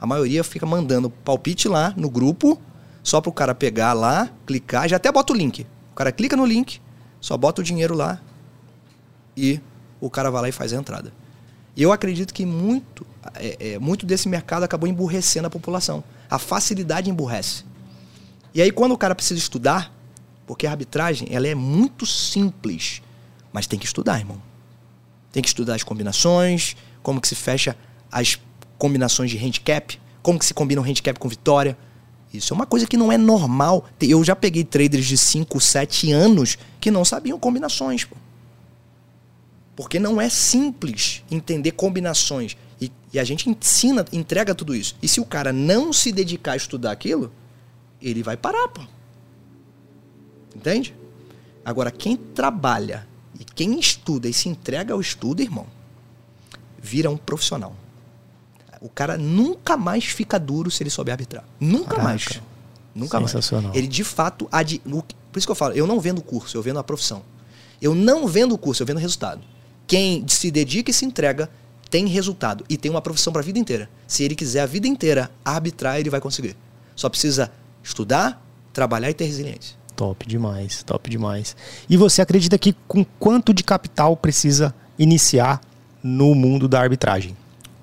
A maioria fica mandando palpite lá no grupo, só para o cara pegar lá, clicar, já até bota o link. O cara clica no link, só bota o dinheiro lá e o cara vai lá e faz a entrada. E eu acredito que muito, é, é, muito desse mercado acabou emburrecendo a população. A facilidade emburrece. E aí quando o cara precisa estudar, porque a arbitragem ela é muito simples, mas tem que estudar, irmão. Tem que estudar as combinações, como que se fecha as combinações de handicap, como que se combina um handicap com vitória. Isso é uma coisa que não é normal. Eu já peguei traders de 5, 7 anos que não sabiam combinações. Pô. Porque não é simples entender combinações. E, e, a gente ensina, entrega tudo isso. E se o cara não se dedicar a estudar aquilo, ele vai parar, pô. Entende? Agora, quem trabalha e quem estuda e se entrega ao estudo, irmão, vira um profissional. O cara nunca mais fica duro se ele souber arbitrar. Nunca Caraca. mais. Nunca Sensacional. mais. Ele de fato. Ad... Por isso que eu falo, eu não vendo curso, eu vendo a profissão. Eu não vendo curso, eu vendo resultado. Quem se dedica e se entrega tem resultado e tem uma profissão para a vida inteira. Se ele quiser a vida inteira arbitrar, ele vai conseguir. Só precisa estudar, trabalhar e ter resiliência. Top demais, top demais. E você acredita que com quanto de capital precisa iniciar no mundo da arbitragem?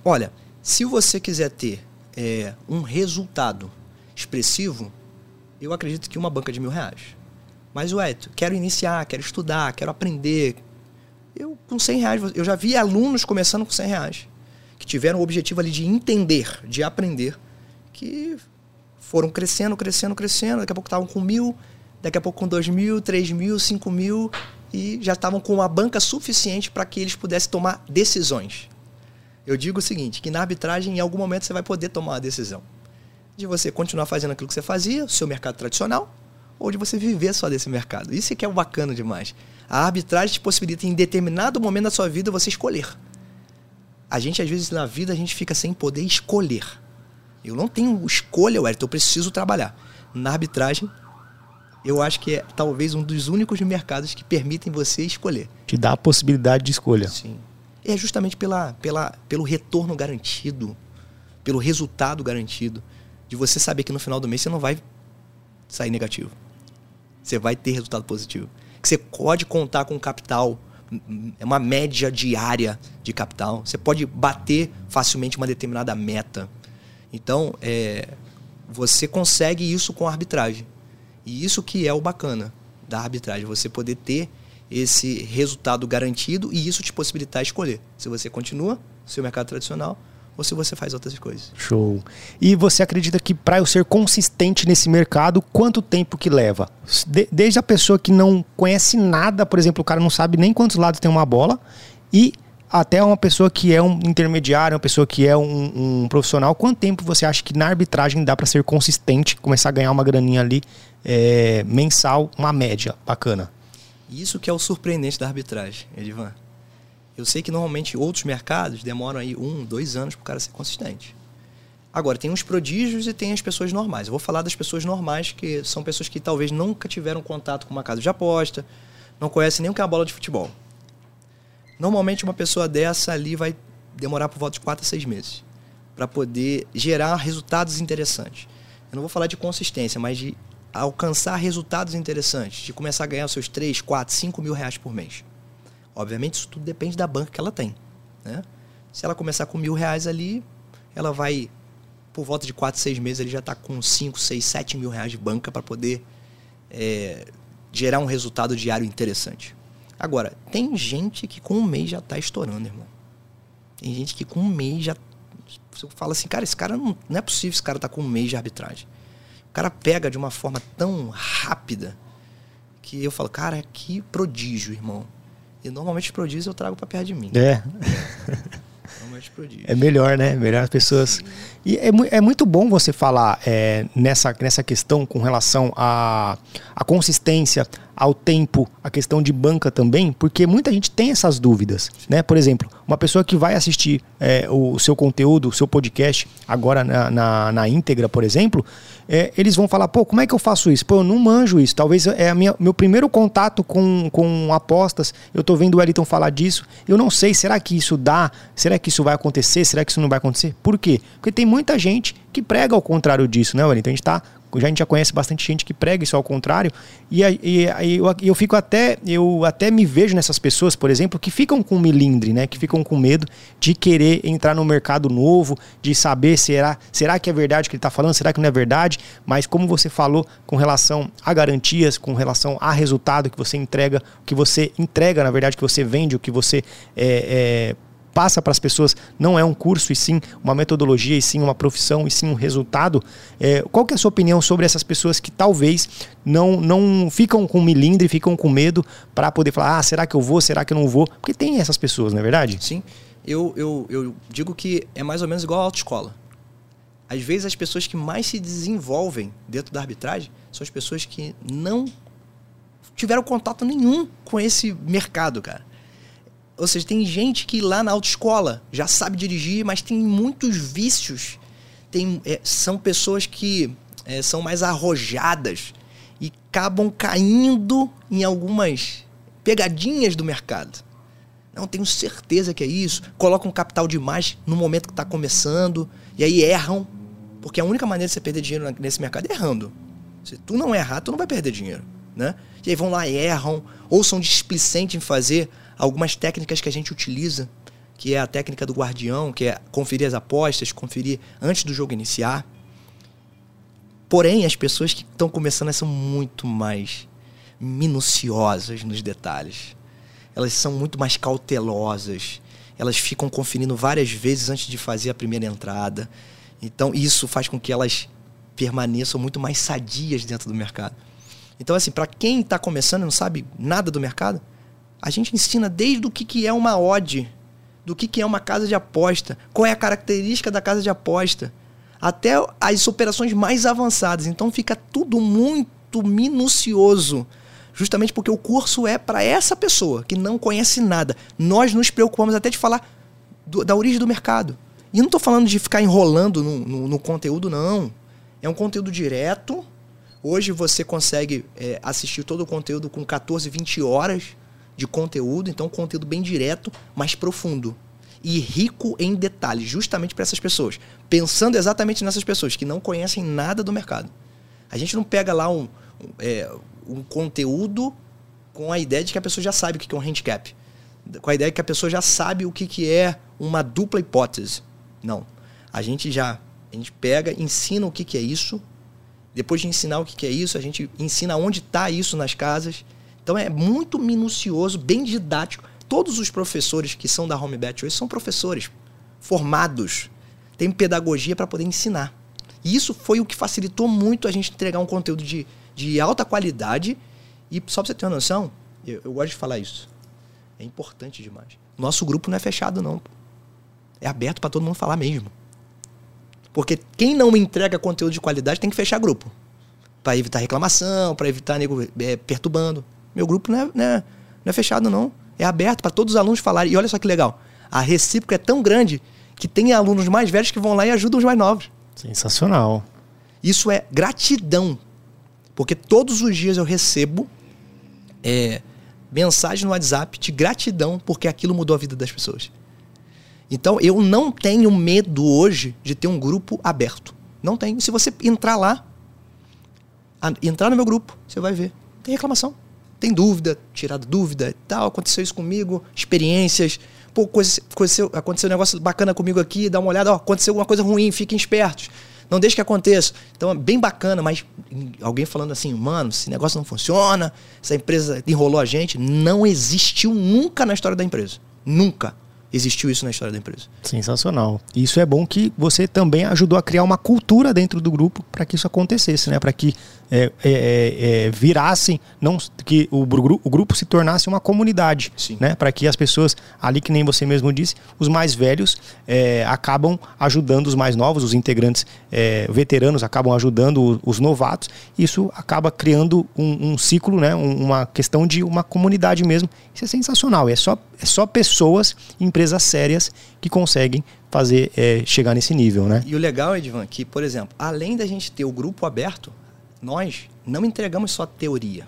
Olha, se você quiser ter é, um resultado expressivo, eu acredito que uma banca de mil reais. Mas, ué, quero iniciar, quero estudar, quero aprender. Eu, com 100 reais, eu já vi alunos começando com 100 reais, que tiveram o objetivo ali de entender, de aprender, que foram crescendo, crescendo, crescendo, daqui a pouco estavam com mil, daqui a pouco com dois mil, três mil, cinco mil, e já estavam com uma banca suficiente para que eles pudessem tomar decisões. Eu digo o seguinte, que na arbitragem, em algum momento, você vai poder tomar uma decisão. De você continuar fazendo aquilo que você fazia, o seu mercado tradicional, ou de você viver só desse mercado. Isso é que é bacana demais. A arbitragem te possibilita, em determinado momento da sua vida, você escolher. A gente, às vezes, na vida, a gente fica sem poder escolher. Eu não tenho escolha, Wellington, eu preciso trabalhar. Na arbitragem, eu acho que é talvez um dos únicos mercados que permitem você escolher. Te dá a possibilidade de escolha. Sim. É justamente pela, pela, pelo retorno garantido, pelo resultado garantido, de você saber que no final do mês você não vai sair negativo. Você vai ter resultado positivo. Que você pode contar com capital, é uma média diária de capital. Você pode bater facilmente uma determinada meta. Então, é, você consegue isso com arbitragem. E isso que é o bacana da arbitragem, você poder ter esse resultado garantido e isso te possibilitar escolher se você continua seu mercado tradicional ou se você faz outras coisas. Show. E você acredita que para eu ser consistente nesse mercado, quanto tempo que leva? De, desde a pessoa que não conhece nada, por exemplo, o cara não sabe nem quantos lados tem uma bola, e até uma pessoa que é um intermediário, uma pessoa que é um, um profissional, quanto tempo você acha que na arbitragem dá para ser consistente, começar a ganhar uma graninha ali é, mensal, uma média bacana? Isso que é o surpreendente da arbitragem, Edivan. Eu sei que normalmente outros mercados demoram aí um, dois anos para o cara ser consistente. Agora, tem os prodígios e tem as pessoas normais. Eu vou falar das pessoas normais, que são pessoas que talvez nunca tiveram contato com uma casa de aposta, não conhecem nem o que é a bola de futebol. Normalmente, uma pessoa dessa ali vai demorar por volta de 4 a 6 meses para poder gerar resultados interessantes. Eu não vou falar de consistência, mas de alcançar resultados interessantes, de começar a ganhar os seus 3, 4, 5 mil reais por mês. Obviamente, isso tudo depende da banca que ela tem. Né? Se ela começar com mil reais ali, ela vai, por volta de 4, 6 meses, ele já está com 5, 6, 7 mil reais de banca para poder é, gerar um resultado diário interessante. Agora, tem gente que com um mês já está estourando, irmão. Tem gente que com um mês já. Você fala assim, cara, esse cara não, não é possível esse cara tá com um mês de arbitragem. O cara pega de uma forma tão rápida que eu falo, cara, que prodígio, irmão. E normalmente prodígio eu trago para perto de mim. É. Normalmente prodígio. É melhor, né? Melhor as pessoas. Sim. E é, é, muito bom você falar é, nessa, nessa questão com relação à a, a consistência, ao tempo, a questão de banca também, porque muita gente tem essas dúvidas, né? Por exemplo, uma pessoa que vai assistir é, o seu conteúdo, o seu podcast, agora na, na, na íntegra, por exemplo, é, eles vão falar, pô, como é que eu faço isso? Pô, eu não manjo isso. Talvez é a minha, meu primeiro contato com, com apostas, eu tô vendo o Wellington falar disso, eu não sei, será que isso dá? Será que isso vai acontecer? Será que isso não vai acontecer? Por quê? Porque tem muita gente que prega ao contrário disso, né, Wellington? A gente está a gente já conhece bastante gente que prega isso ao contrário. E, e, e eu, eu, fico até, eu até me vejo nessas pessoas, por exemplo, que ficam com milindre, né? Que ficam com medo de querer entrar no mercado novo, de saber será, será que é verdade o que ele está falando, será que não é verdade? Mas como você falou com relação a garantias, com relação a resultado que você entrega, que você entrega, na verdade, que você vende, o que você é, é passa para as pessoas não é um curso e sim uma metodologia e sim uma profissão e sim um resultado. É, qual que é a sua opinião sobre essas pessoas que talvez não, não ficam com milindre, ficam com medo para poder falar, ah, será que eu vou, será que eu não vou? Porque tem essas pessoas, não é verdade? Sim. Eu, eu, eu digo que é mais ou menos igual a autoescola. Às vezes as pessoas que mais se desenvolvem dentro da arbitragem são as pessoas que não tiveram contato nenhum com esse mercado, cara. Ou seja, tem gente que lá na autoescola já sabe dirigir, mas tem muitos vícios. Tem, é, são pessoas que é, são mais arrojadas e acabam caindo em algumas pegadinhas do mercado. Não tenho certeza que é isso. Colocam capital demais no momento que está começando e aí erram. Porque a única maneira de você perder dinheiro nesse mercado é errando. Se tu não errar, tu não vai perder dinheiro. Né? E aí vão lá erram, ou são displicentes em fazer algumas técnicas que a gente utiliza, que é a técnica do guardião, que é conferir as apostas, conferir antes do jogo iniciar. Porém, as pessoas que estão começando são muito mais minuciosas nos detalhes. Elas são muito mais cautelosas. Elas ficam conferindo várias vezes antes de fazer a primeira entrada. Então, isso faz com que elas permaneçam muito mais sadias dentro do mercado. Então, assim, para quem está começando e não sabe nada do mercado, a gente ensina desde o que, que é uma odd, do que, que é uma casa de aposta, qual é a característica da casa de aposta, até as operações mais avançadas. Então, fica tudo muito minucioso justamente porque o curso é para essa pessoa que não conhece nada. Nós nos preocupamos até de falar do, da origem do mercado. E não estou falando de ficar enrolando no, no, no, conteúdo, não. É um conteúdo direto. Hoje você consegue é, assistir todo o conteúdo com 14, 20 horas de conteúdo. Então, conteúdo bem direto, mas profundo. E rico em detalhes, justamente para essas pessoas. Pensando exatamente nessas pessoas que não conhecem nada do mercado. A gente não pega lá um, é, um conteúdo com a ideia de que a pessoa já sabe o que é um handicap. Com a ideia de que a pessoa já sabe o que é uma dupla hipótese. Não. A gente já a gente pega, ensina o que é isso. Depois de ensinar o que é isso, a gente ensina onde está isso nas casas. Então é muito minucioso, bem didático. Todos os professores que são da HomeBet hoje são professores formados, têm pedagogia para poder ensinar. E isso foi o que facilitou muito a gente entregar um conteúdo de de alta qualidade. E só pra você ter uma noção, eu, eu gosto de falar isso. É importante demais. Nosso grupo não é fechado, não. É aberto para todo mundo falar mesmo. Porque quem não entrega conteúdo de qualidade tem que fechar grupo. para evitar reclamação, para evitar nego é, perturbando. Meu grupo não é, não é, não é fechado, não. É aberto para todos os alunos falarem. E olha só que legal. A recíproca é tão grande que tem alunos mais velhos que vão lá e ajudam os mais novos. Sensacional. Isso é gratidão porque todos os dias eu recebo é, mensagem no WhatsApp de gratidão porque aquilo mudou a vida das pessoas. Então eu não tenho medo hoje de ter um grupo aberto. Não tenho. Se você entrar lá, entrar no meu grupo, você vai ver. Tem reclamação. Tem dúvida, tirada dúvida tal. Aconteceu isso comigo, experiências. Pô, coisa, aconteceu, aconteceu um negócio bacana comigo aqui, dá uma olhada, ó, aconteceu alguma coisa ruim, fiquem espertos. Não deixe que aconteça. Então é bem bacana, mas alguém falando assim, mano, esse negócio não funciona, essa empresa enrolou a gente. Não existiu nunca na história da empresa. Nunca existiu isso na história da empresa. Sensacional. Isso é bom que você também ajudou a criar uma cultura dentro do grupo para que isso acontecesse, né? Para que é, é, é, é, virassem, não que o, o, grupo se tornasse uma comunidade, Sim. né? Para que as pessoas ali que nem você mesmo disse, os mais velhos é, acabam ajudando os mais novos, os integrantes é, veteranos acabam ajudando os, novatos. Isso acaba criando um, um ciclo, né? uma questão de uma comunidade mesmo. Isso é sensacional. É só é só pessoas, empresas sérias que conseguem fazer chegar nesse nível, né? E o legal, Edvan, que por exemplo, além da gente ter o grupo aberto nós não entregamos só teoria.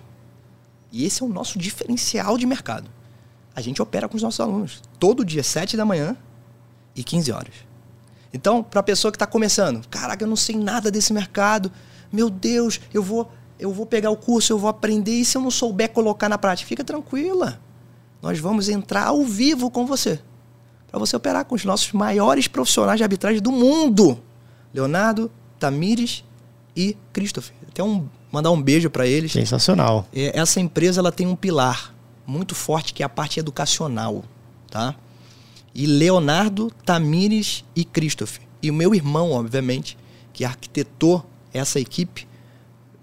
E esse é o nosso diferencial de mercado. A gente opera com os nossos alunos todo dia, 7 da manhã e 15 horas. Então, para a pessoa que está começando, caraca, eu não sei nada desse mercado, meu Deus, eu vou, eu vou pegar o curso, eu vou aprender, e se eu não souber colocar na prática? Fica tranquila. Nós vamos entrar ao vivo com você. Para você operar com os nossos maiores profissionais de arbitragem do mundo. Leonardo, Tamires e Christopher. Até um, mandar um beijo para eles. Sensacional. É, essa empresa ela tem um pilar muito forte que é a parte educacional, tá? E Leonardo, Tamires e Christopher. E o meu irmão, obviamente, que arquitetou essa equipe,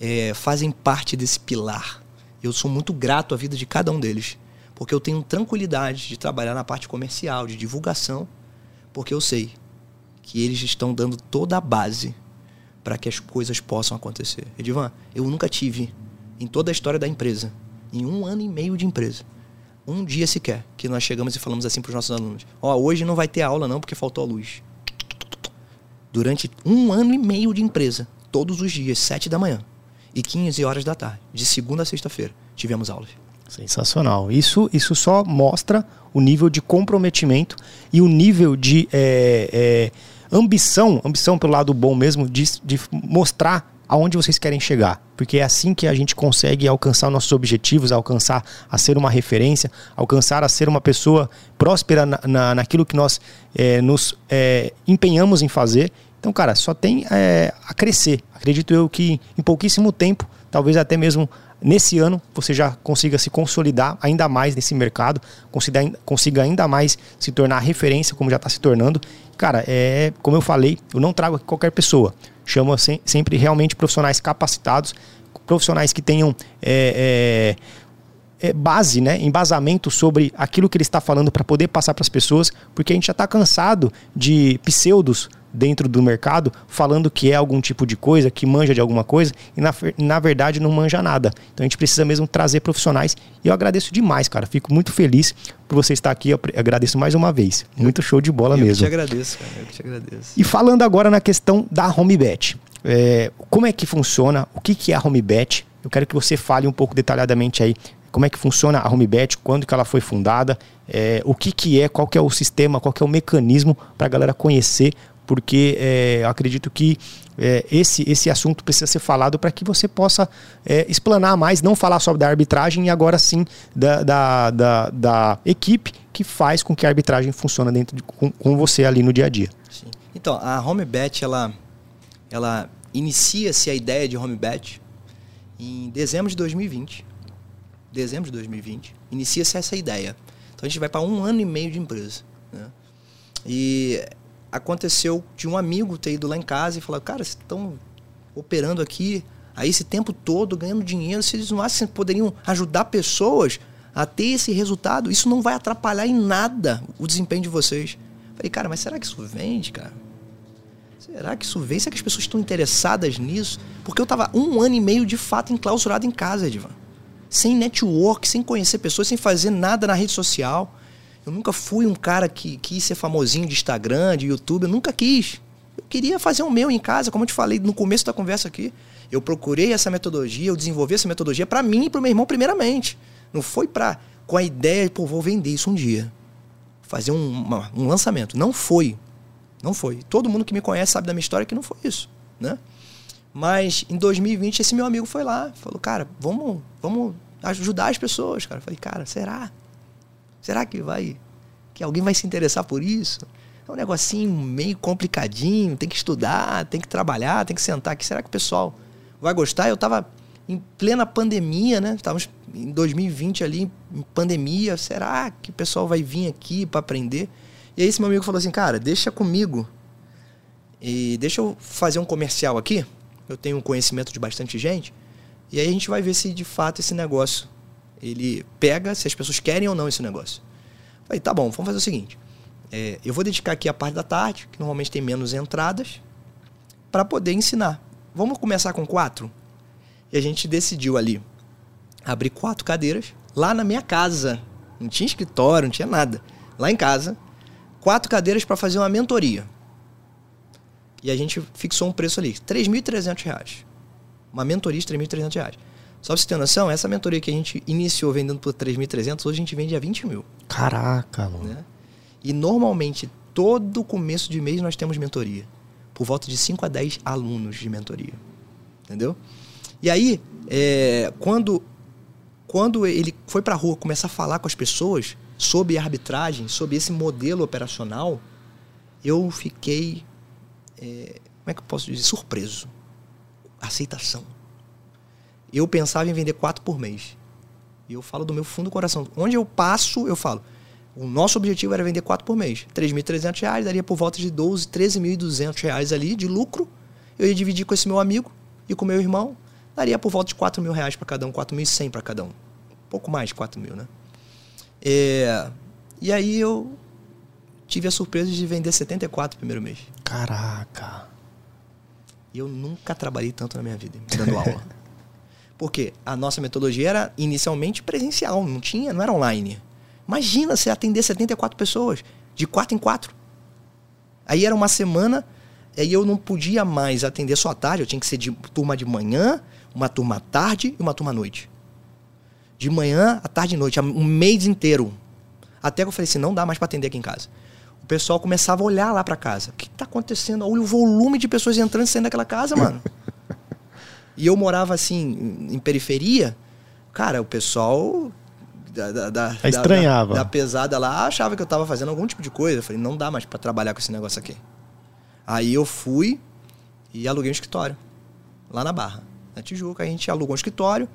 é, fazem parte desse pilar. Eu sou muito grato à vida de cada um deles, porque eu tenho tranquilidade de trabalhar na parte comercial, de divulgação, porque eu sei que eles estão dando toda a base para que as coisas possam acontecer. Edivan, eu nunca tive, em toda a história da empresa, em um ano e meio de empresa, um dia sequer, que nós chegamos e falamos assim para os nossos alunos: Ó, oh, hoje não vai ter aula não porque faltou a luz. Durante um ano e meio de empresa, todos os dias, sete da manhã e 15 horas da tarde, de segunda a sexta-feira, tivemos aulas. Sensacional. Isso, isso só mostra o nível de comprometimento e o nível de é, é, ambição, ambição pelo lado bom mesmo, de, de mostrar aonde vocês querem chegar, porque é assim que a gente consegue alcançar nossos objetivos, alcançar a ser uma referência, alcançar a ser uma pessoa próspera na, na, naquilo que nós é, nos é, empenhamos em fazer. Então, cara, só tem é, a crescer. Acredito eu que em pouquíssimo tempo, talvez até mesmo nesse ano, você já consiga se consolidar ainda mais nesse mercado, consiga, ainda mais se tornar referência, como já está se tornando. Cara, é como eu falei, eu não trago aqui qualquer pessoa chama sempre realmente profissionais capacitados, profissionais que tenham é, é, é, base, né, embasamento sobre aquilo que ele está falando para poder passar para as pessoas, porque a gente já está cansado de pseudos dentro do mercado falando que é algum tipo de coisa, que manja de alguma coisa e na, na verdade não manja nada. Então a gente precisa mesmo trazer profissionais e eu agradeço demais, cara. Fico muito feliz por você estar aqui. Eu agradeço mais uma vez. Muito show de bola eu mesmo. Eu te agradeço, cara. Eu te agradeço. E falando agora na questão da HomeBet. É, como é que funciona? O que, que é a HomeBet? Eu quero que você fale um pouco detalhadamente aí como é que funciona a HomeBet, quando que ela foi fundada, é, o que, que é, qual que é o sistema, qual que é o mecanismo para a galera conhecer porque é, acredito que é, esse, esse assunto precisa ser falado para que você possa é, explanar mais, não falar só da arbitragem e agora sim da, da, da, da equipe que faz com que a arbitragem funcione dentro de, com, com você ali no dia a dia. Sim. Então, a HomeBet, ela, ela inicia-se a ideia de HomeBet em dezembro de 2020. Dezembro de 2020, inicia-se essa ideia. Então a gente vai para um ano e meio de empresa. Né? E aconteceu de um amigo ter ido lá em casa e falar, cara, vocês estão operando aqui aí esse tempo todo, ganhando dinheiro, se eles não acham que poderiam ajudar pessoas a ter esse resultado, isso não vai atrapalhar em nada o desempenho de vocês. Falei, cara, mas será que isso vende, cara? Será que isso vende? Será que as pessoas estão interessadas nisso? Porque eu tava um ano e meio de fato enclausurado em casa, Edvan. Sem network, sem conhecer pessoas, sem fazer nada na rede social. Eu nunca fui um cara que quis ser famosinho de Instagram, de YouTube, eu nunca quis. Eu queria fazer o meu em casa, como eu te falei no começo da conversa aqui. Eu procurei essa metodologia, eu desenvolvi essa metodologia para mim e para o meu irmão primeiramente. Não foi para com a ideia de, pô, vou vender isso um dia. Fazer um, uma, um lançamento. Não foi. Não foi. Todo mundo que me conhece sabe da minha história que não foi isso, né? Mas em 2020 esse meu amigo foi lá, falou: "Cara, vamos, vamos ajudar as pessoas, cara". Eu falei: "Cara, será?" Será que vai que alguém vai se interessar por isso? É um negocinho meio complicadinho, tem que estudar, tem que trabalhar, tem que sentar aqui. Será que o pessoal vai gostar? Eu estava em plena pandemia, né? Estávamos em 2020 ali, em pandemia. Será que o pessoal vai vir aqui para aprender? E aí esse meu amigo falou assim, cara, deixa comigo. E deixa eu fazer um comercial aqui. Eu tenho um conhecimento de bastante gente. E aí a gente vai ver se de fato esse negócio ele pega se as pessoas querem ou não esse negócio. Falei, tá bom, vamos fazer o seguinte. É, eu vou dedicar aqui a parte da tarde, que normalmente tem menos entradas, para poder ensinar. Vamos começar com quatro? E a gente decidiu ali abrir quatro cadeiras lá na minha casa. Não tinha escritório, não tinha nada. Lá em casa, quatro cadeiras para fazer uma mentoria. E a gente fixou um preço ali, R$ 3.300. Uma mentoria de R$ 3.300. Só pra você ter noção, essa mentoria que a gente iniciou vendendo por 3.300, hoje a gente vende a 20 mil. Caraca, mano. Né? E normalmente, todo começo de mês nós temos mentoria. Por volta de 5 a 10 alunos de mentoria. Entendeu? E aí, é, quando, quando ele foi pra rua começar a falar com as pessoas sobre arbitragem, sobre esse modelo operacional, eu fiquei, é, como é que eu posso dizer, surpreso. Aceitação eu pensava em vender quatro por mês. E eu falo do meu fundo do coração. Onde eu passo, eu falo. O nosso objetivo era vender quatro por mês. R$ 3.300 daria por volta de 12, 13.200 reais ali de lucro. Eu ia dividir com esse meu amigo e com meu irmão. Daria por volta de 4 mil reais para cada um, 4.100 para cada um. Um pouco mais de 4 mil, né? É, e aí eu tive a surpresa de vender 74 no primeiro mês. Caraca. E eu nunca trabalhei tanto na minha vida, dando aula. Porque a nossa metodologia era inicialmente presencial, não tinha, não era online. Imagina você atender 74 pessoas, de quatro em quatro. Aí era uma semana, aí eu não podia mais atender só à tarde, eu tinha que ser de turma de manhã, uma turma à tarde e uma turma à noite. De manhã, à tarde e noite, um mês inteiro. Até que eu falei assim, não dá mais para atender aqui em casa. O pessoal começava a olhar lá para casa. O que está acontecendo? Olha o volume de pessoas entrando e saindo daquela casa, mano. e eu morava assim, em periferia, cara, o pessoal da, da, da, estranhava. Da, da, pesada lá achava que eu tava fazendo algum tipo de coisa. Eu falei, não dá mais para trabalhar com esse negócio aqui. Aí eu fui e aluguei um escritório lá na Barra, na Tijuca. A gente alugou um escritório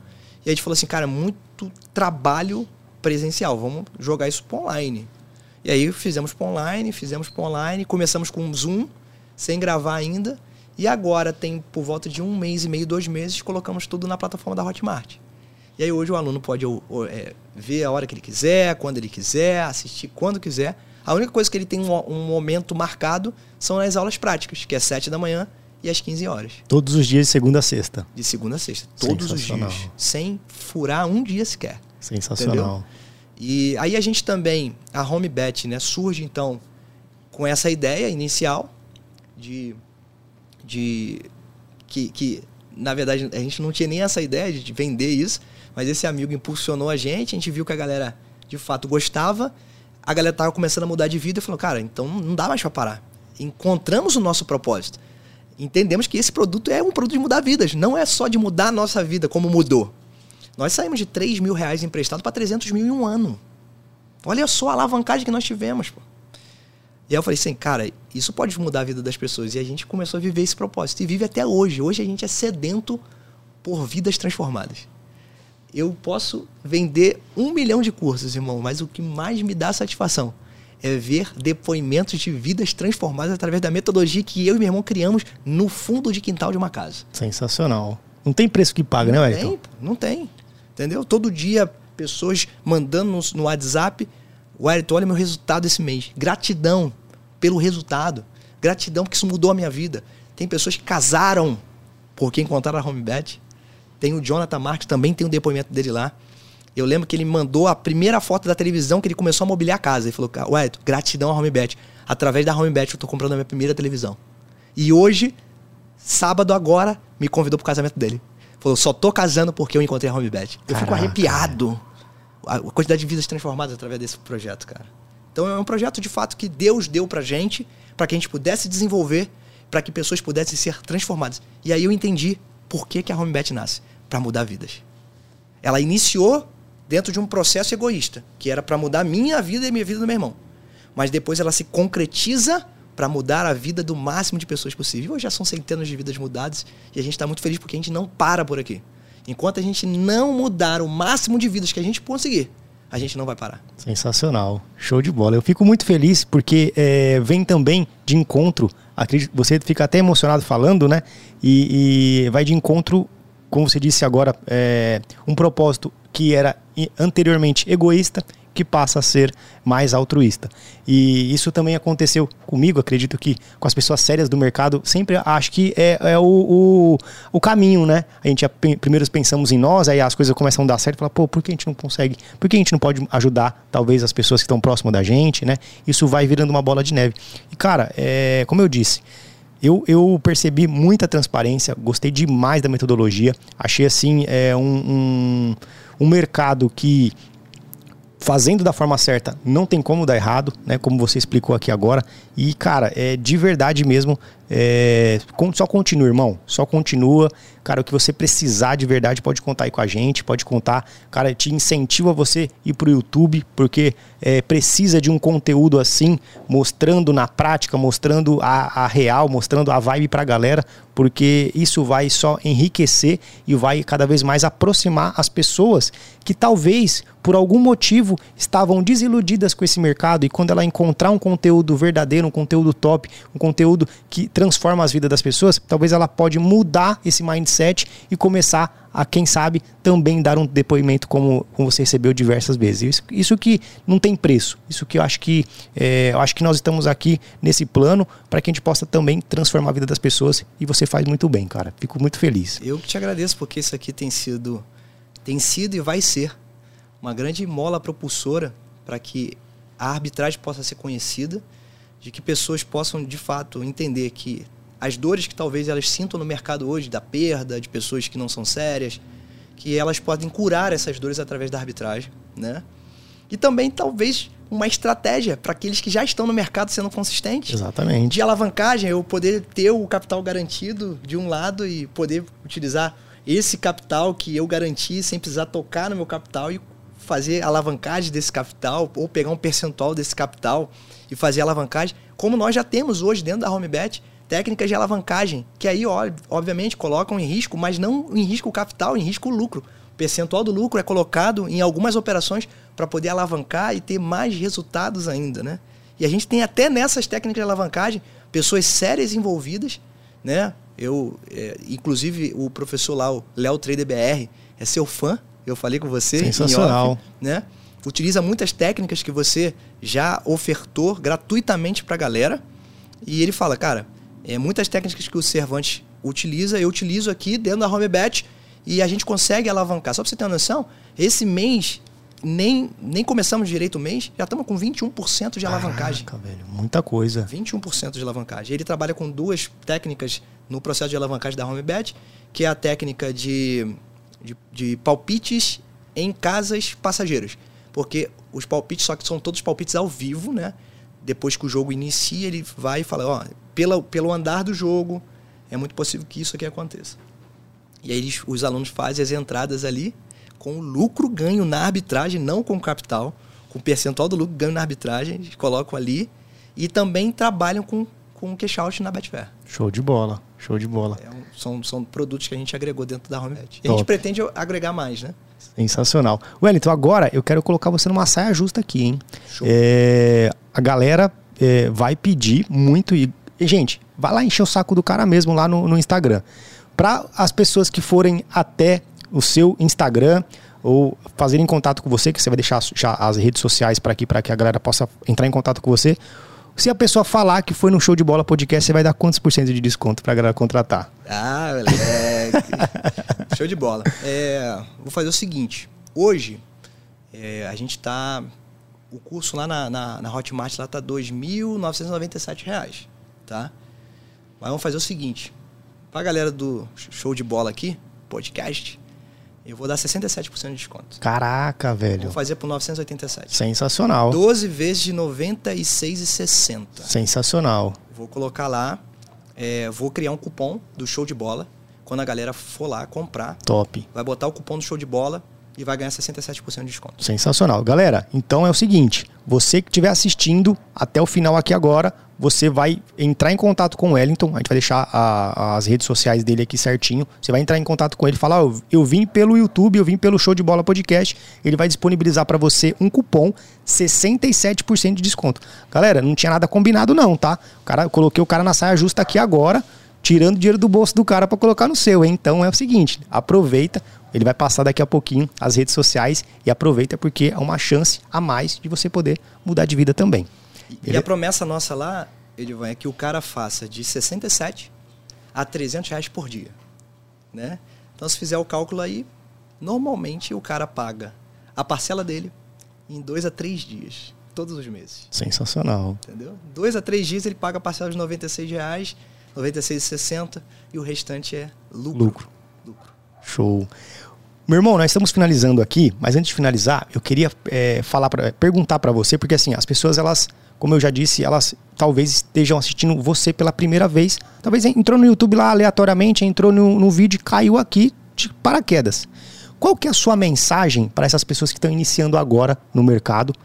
e a gente falou assim, cara, muito trabalho presencial, vamos jogar isso para online. E aí fizemos para online, fizemos para online, começamos com Zoom, sem gravar ainda. E agora tem por volta de um mês e meio, dois meses, colocamos tudo na plataforma da Hotmart. E aí hoje o aluno pode é, ver a hora que ele quiser, quando ele quiser, assistir quando quiser. A única coisa que ele tem um, um momento marcado são as aulas práticas, que é 7 da manhã e às 15 horas. Todos os dias de segunda a sexta. De segunda a sexta. Todos os dias. Sem furar um dia sequer. Sensacional. Entendeu? E aí a gente também, a HomeBet, né, surge então com essa ideia inicial de, de que, que, na verdade, a gente não tinha nem essa ideia de vender isso, mas esse amigo impulsionou a gente, a gente viu que a galera de fato gostava, a galera tava começando a mudar de vida e falou, cara, então não dá mais para parar. Encontramos o nosso propósito. Entendemos que esse produto é um produto de mudar vidas, não é só de mudar a nossa vida como mudou. Nós saímos de 3 mil reais emprestado para 300 mil em um ano. Olha só a alavancagem que nós tivemos. Pô. E aí eu falei assim, cara, isso pode mudar a vida das pessoas. E a gente começou a viver esse propósito. E vive até hoje. Hoje a gente é sedento por vidas transformadas. Eu posso vender um milhão de cursos, irmão, mas o que mais me dá satisfação é ver depoimentos de vidas transformadas através da metodologia que eu e meu irmão criamos no fundo de quintal de uma casa. Sensacional. Não tem preço que paga, não né, Wellington? Não tem, não tem. Entendeu? Todo dia, pessoas mandando no, no WhatsApp: Wellington, olha meu resultado esse mês. Gratidão pelo resultado. Gratidão porque isso mudou a minha vida. Tem pessoas que casaram porque encontraram a HomeBet. Tem o Jonathan Marques, também tem o um depoimento dele lá. Eu lembro que ele mandou a primeira foto da televisão que ele começou a mobiliar a casa. Ele falou, Wellington, gratidão à HomeBet. Através da HomeBet eu estou comprando a minha primeira televisão. E hoje, sábado agora, me convidou pro casamento dele. Falou, só tô casando porque eu encontrei a Homebet. Eu fico arrepiado. A quantidade de vidas transformadas através desse projeto, cara. Então é um projeto de fato que Deus deu pra gente, para que a gente pudesse desenvolver, para que pessoas pudessem ser transformadas. E aí eu entendi por que, que a Homebet nasce para mudar vidas. Ela iniciou dentro de um processo egoísta, que era para mudar minha vida e minha vida do meu irmão. Mas depois ela se concretiza para mudar a vida do máximo de pessoas possível. Hoje já são centenas de vidas mudadas e a gente está muito feliz porque a gente não para por aqui. Enquanto a gente não mudar o máximo de vidas que a gente conseguir, a gente não vai parar. Sensacional, show de bola. Eu fico muito feliz porque é, vem também de encontro. Você fica até emocionado falando, né? E, e vai de encontro, como você disse agora, é, um propósito que era anteriormente egoísta que passa a ser mais altruísta. E isso também aconteceu comigo, acredito que com as pessoas sérias do mercado, sempre acho que é, é o, o, o, caminho, né? A gente primeiro pensamos em nós, aí as coisas começam a dar certo, fala, pô, por que a gente não consegue? Por que a gente não pode ajudar, talvez, as pessoas que estão próximas da gente, né? Isso vai virando uma bola de neve. E, cara, é, como eu disse, eu, eu, percebi muita transparência, gostei demais da metodologia, achei assim é, um, um, um mercado que fazendo da forma certa, não tem como dar errado, né? Como você explicou aqui agora. E, cara, é de verdade mesmo. É, só continua, irmão. Só continua. Cara, o que você precisar de verdade pode contar aí com a gente, pode contar. Cara, te incentivo a você ir pro YouTube, porque é, precisa de um conteúdo assim, mostrando na prática, mostrando a, a real, mostrando a vibe pra galera, porque isso vai só enriquecer e vai cada vez mais aproximar as pessoas que talvez por algum motivo estavam desiludidas com esse mercado e quando ela encontrar um conteúdo verdadeiro, um conteúdo top, um conteúdo que transforma as vidas das pessoas, talvez ela pode mudar esse mindset e começar a, quem sabe, também dar um depoimento como, como você recebeu diversas vezes. Isso, isso que não tem preço. Isso que eu acho que é, eu acho que nós estamos aqui nesse plano para que a gente possa também transformar a vida das pessoas e você faz muito bem, cara. Fico muito feliz. Eu que te agradeço porque isso aqui tem sido tem sido e vai ser uma grande mola propulsora para que a arbitragem possa ser conhecida, de que pessoas possam de fato entender que as dores que talvez elas sintam no mercado hoje, da perda, de pessoas que não são sérias, que elas podem curar essas dores através da arbitragem, né? E também talvez uma estratégia para aqueles que já estão no mercado sendo consistentes. Exatamente. De alavancagem, eu poder ter o capital garantido de um lado e poder utilizar esse capital que eu garanti sem precisar tocar no meu capital e fazer alavancagem desse capital ou pegar um percentual desse capital e fazer alavancagem, como nós já temos hoje dentro da HomeBet, técnicas de alavancagem, que aí, obviamente, colocam em risco, mas não em risco o capital, em risco o lucro. O percentual do lucro é colocado em algumas operações para poder alavancar e ter mais resultados ainda, né? E a gente tem até nessas técnicas de alavancagem pessoas sérias envolvidas, né? Eu, é, inclusive, o professor lá, o Léo Trader BR, é seu fã. Eu falei com você. Sensacional. Off, né? Utiliza muitas técnicas que você já ofertou gratuitamente para a galera. E ele fala, cara, é, muitas técnicas que o Cervantes utiliza, eu utilizo aqui dentro da HomeBet e a gente consegue alavancar. Só para você ter uma noção, esse mês nem, nem começamos direito o mês, já estamos com 21% de alavancagem. Caraca, velho, muita coisa. 21% de alavancagem. Ele trabalha com duas técnicas no processo de alavancagem da HomeBet, que é a técnica de, de, de palpites em casas passageiras. Porque os palpites, só que são todos palpites ao vivo, né? Depois que o jogo inicia, ele vai e fala, ó, pela, pelo andar do jogo, é muito possível que isso aqui aconteça. E aí os alunos fazem as entradas ali com o lucro ganho na arbitragem, não com capital, com o percentual do lucro ganho na arbitragem, eles colocam ali e também trabalham com, com cash out na Betfair. Show de bola, show de bola. É um, são, são produtos que a gente agregou dentro da HomeBet. E a gente pretende agregar mais, né? Sensacional. Wellington, agora eu quero colocar você numa saia justa aqui, hein? É, a galera é, vai pedir muito e, gente, vai lá encher o saco do cara mesmo lá no, no Instagram. Para as pessoas que forem até o seu Instagram ou fazerem contato com você, que você vai deixar já as redes sociais para aqui, para que a galera possa entrar em contato com você. Se a pessoa falar que foi no Show de Bola Podcast, você vai dar quantos por cento de desconto para a galera contratar? Ah, moleque. Show de bola. É, vou fazer o seguinte. Hoje, é, a gente está... O curso lá na, na, na Hotmart lá tá R$ 2.997, tá? Mas vamos fazer o seguinte. Para a galera do Show de Bola aqui, podcast, eu vou dar 67% de desconto. Caraca, velho. Vou fazer por 987. Sensacional. 12 vezes de 96,60. Sensacional. Vou colocar lá, é, vou criar um cupom do show de bola. Quando a galera for lá comprar, top. Vai botar o cupom do show de bola e vai ganhar 67% de desconto. Sensacional. Galera, então é o seguinte: você que estiver assistindo até o final aqui agora, você vai entrar em contato com o Wellington. A gente vai deixar a, as redes sociais dele aqui certinho. Você vai entrar em contato com ele e falar: oh, eu vim pelo YouTube, eu vim pelo Show de Bola Podcast. Ele vai disponibilizar para você um cupom 67% de desconto. Galera, não tinha nada combinado, não, tá? O cara, eu coloquei o cara na saia justa aqui agora tirando dinheiro do bolso do cara para colocar no seu. Hein? Então é o seguinte, aproveita, ele vai passar daqui a pouquinho as redes sociais e aproveita porque é uma chance a mais de você poder mudar de vida também. E a promessa nossa lá, Edivan, é que o cara faça de 67 a 300 reais por dia. Né? Então, se fizer o cálculo aí, normalmente o cara paga a parcela dele em dois a três dias, todos os meses. Sensacional. Entendeu? Dois a três dias ele paga a parcela de 96 reais, 96,60 e o restante é lucro. Lucro. Show. Meu irmão, nós estamos finalizando aqui, mas antes de finalizar, eu queria é, falar pra, perguntar para você, porque assim, as pessoas, elas, como eu já disse, elas talvez estejam assistindo você pela primeira vez. Talvez entrou no YouTube lá aleatoriamente, entrou no, no vídeo e caiu aqui de paraquedas. Qual que é a sua mensagem para essas pessoas que estão iniciando agora no mercado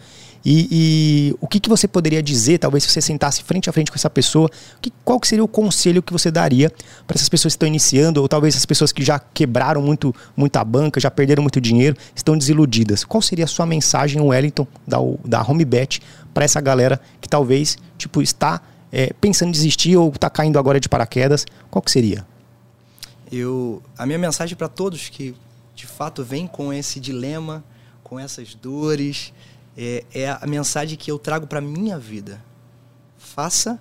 e, e o que, que você poderia dizer, talvez se você sentasse frente a frente com essa pessoa, que, qual que seria o conselho que você daria para essas pessoas que estão iniciando, ou talvez as pessoas que já quebraram muito, muita banca, já perderam muito dinheiro, estão desiludidas? Qual seria a sua mensagem, Wellington, da, da HomeBet, para essa galera que talvez tipo, está é, pensando em desistir ou está caindo agora de paraquedas? Qual que seria? Eu, a minha mensagem para todos que de fato vêm com esse dilema, com essas dores, é, é a mensagem que eu trago para minha vida. Faça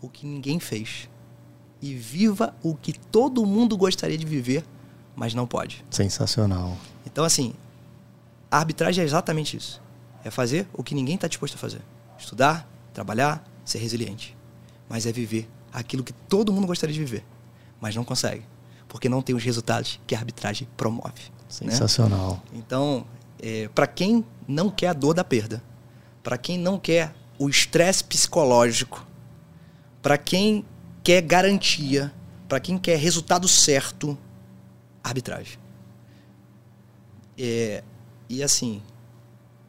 o que ninguém fez e viva o que todo mundo gostaria de viver, mas não pode. Sensacional. Então, assim, a arbitragem é exatamente isso. É fazer o que ninguém está disposto a fazer. Estudar, trabalhar, ser resiliente. Mas é viver aquilo que todo mundo gostaria de viver, mas não consegue. Porque não tem os resultados que a arbitragem promove. Né? Sensacional. Né? Então, é, para quem não quer a dor da perda, para quem não quer o estresse psicológico, para quem quer garantia, para quem quer resultado certo, arbitragem. É, e assim,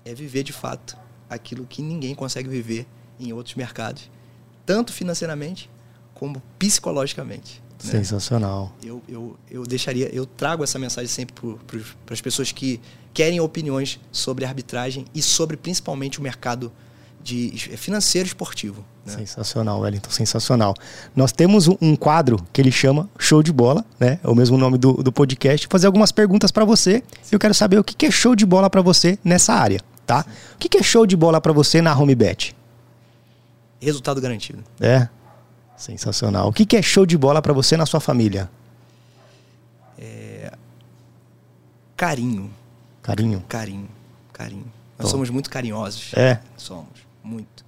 é viver de fato aquilo que ninguém consegue viver em outros mercados, tanto financeiramente como psicologicamente. Né? Sensacional. Eu, eu, eu deixaria, eu trago essa mensagem sempre para as pessoas que querem opiniões sobre arbitragem e sobre principalmente o mercado de financeiro esportivo. Né? Sensacional, Wellington, sensacional. Nós temos um quadro que ele chama Show de Bola, né? É o mesmo nome do, do podcast. Fazer algumas perguntas para você. Eu quero saber o que é show de bola para você nessa área, tá? Sim. O que é show de bola para você na HomeBet? Resultado garantido. É. Sensacional. O que é show de bola para você na sua família? É... Carinho. Carinho? Carinho. Carinho. Nós somos muito carinhosos. É? Somos. Muito.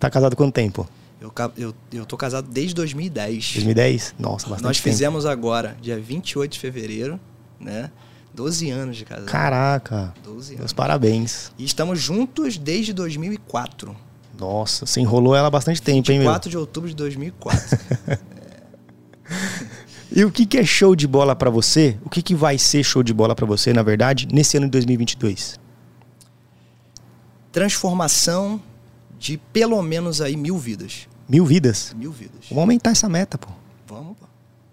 Tá casado quanto tempo? Eu, eu, eu tô casado desde 2010. 2010? Nossa, bastante Nós tempo. fizemos agora, dia 28 de fevereiro, né? 12 anos de casado. Caraca. 12 anos. Meus parabéns. E estamos juntos desde 2004. Nossa, você enrolou ela há bastante tempo, hein, meu? 4 de outubro de 2004. é. E o que, que é show de bola para você? O que, que vai ser show de bola para você, na verdade, nesse ano de 2022? Transformação de pelo menos aí mil vidas. Mil vidas? Mil vidas. Vamos aumentar essa meta, pô. Vamos, pô.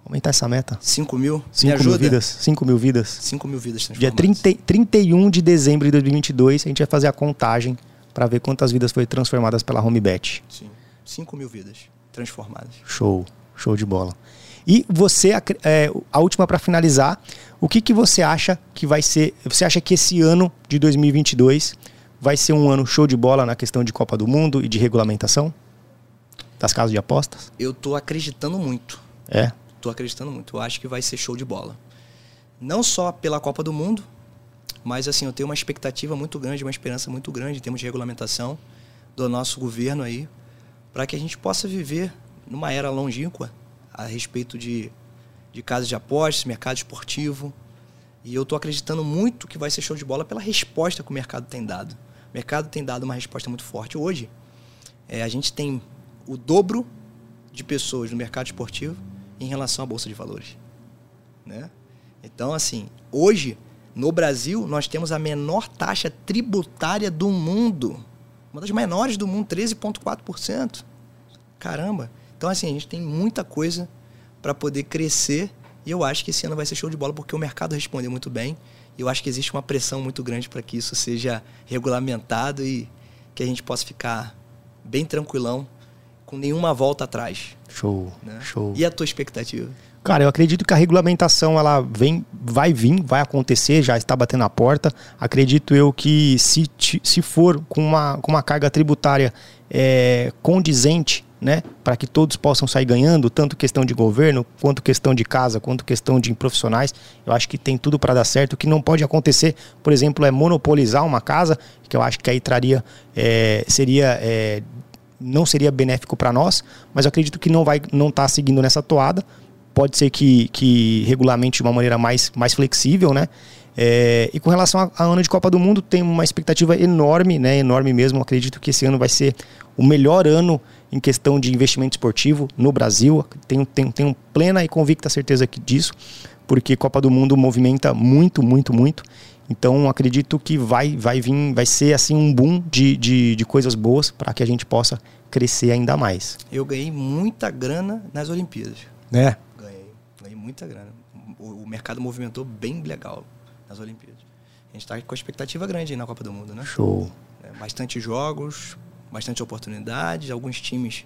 Aumentar essa meta. Cinco mil? Cinco mil vidas. Cinco mil vidas. Cinco mil vidas Dia 30, 31 de dezembro de 2022, a gente vai fazer a contagem para ver quantas vidas foram transformadas pela HomeBet. Sim. Cinco mil vidas transformadas. Show. Show de bola. E você, é, a última para finalizar, o que, que você acha que vai ser? Você acha que esse ano de 2022 vai ser um ano show de bola na questão de Copa do Mundo e de regulamentação das casas de apostas? Eu tô acreditando muito. É? Tô acreditando muito. Eu acho que vai ser show de bola. Não só pela Copa do Mundo, mas assim, eu tenho uma expectativa muito grande, uma esperança muito grande em termos de regulamentação do nosso governo aí, para que a gente possa viver numa era longínqua a respeito de, de casas de apostas, mercado esportivo. E eu estou acreditando muito que vai ser show de bola pela resposta que o mercado tem dado. O mercado tem dado uma resposta muito forte. Hoje, é, a gente tem o dobro de pessoas no mercado esportivo em relação à Bolsa de Valores. Né? Então, assim, hoje, no Brasil, nós temos a menor taxa tributária do mundo. Uma das menores do mundo, 13,4%. Caramba! Então, assim, a gente tem muita coisa para poder crescer e eu acho que esse ano vai ser show de bola porque o mercado respondeu muito bem eu acho que existe uma pressão muito grande para que isso seja regulamentado e que a gente possa ficar bem tranquilão, com nenhuma volta atrás. Show, né? show. E a tua expectativa? Cara, eu acredito que a regulamentação ela vem, vai vir, vai acontecer, já está batendo a porta. Acredito eu que se, se for com uma, com uma carga tributária é, condizente né, para que todos possam sair ganhando, tanto questão de governo, quanto questão de casa, quanto questão de profissionais. Eu acho que tem tudo para dar certo. O que não pode acontecer, por exemplo, é monopolizar uma casa, que eu acho que aí traria, é, seria, é, não seria benéfico para nós, mas eu acredito que não vai, não está seguindo nessa toada. Pode ser que, que regulamente de uma maneira mais, mais flexível, né? É, e com relação ao ano de Copa do Mundo, tem uma expectativa enorme, né? Enorme mesmo. Acredito que esse ano vai ser o melhor ano em questão de investimento esportivo no Brasil. Tenho, tenho, tenho plena e convicta certeza disso, porque Copa do Mundo movimenta muito, muito, muito. Então acredito que vai, vai vir, vai ser assim um boom de, de, de coisas boas para que a gente possa crescer ainda mais. Eu ganhei muita grana nas Olimpíadas. É. Ganhei, ganhei muita grana. O, o mercado movimentou bem legal nas Olimpíadas. A gente está com expectativa grande na Copa do Mundo, né? Show. É, bastante jogos, bastante oportunidades, alguns times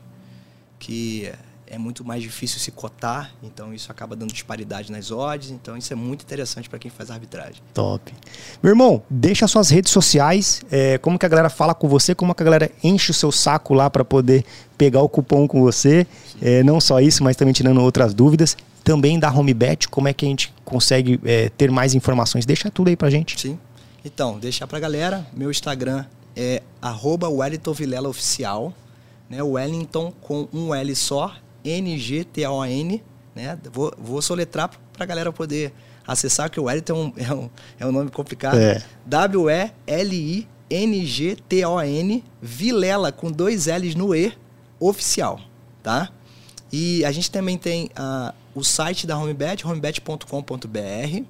que é muito mais difícil se cotar, então isso acaba dando disparidade nas odds, então isso é muito interessante para quem faz arbitragem. Top. Meu irmão, deixa suas redes sociais, é, como que a galera fala com você, como que a galera enche o seu saco lá para poder pegar o cupom com você, é, não só isso, mas também tirando outras dúvidas. Também da HomeBet, como é que a gente consegue é, ter mais informações? Deixa tudo aí pra gente. Sim. Então, deixar pra galera, meu Instagram é arroba Wellington Vilela Oficial, né? Wellington com um L só, N-G-T-O-N, né? Vou, vou soletrar para a galera poder acessar, que o Wellington é um, é um nome complicado. É. W-E-L-I-N-G-T-O-N, Vilela com dois L's no E, oficial, tá? E a gente também tem uh, o site da HomeBet, homebet.com.br.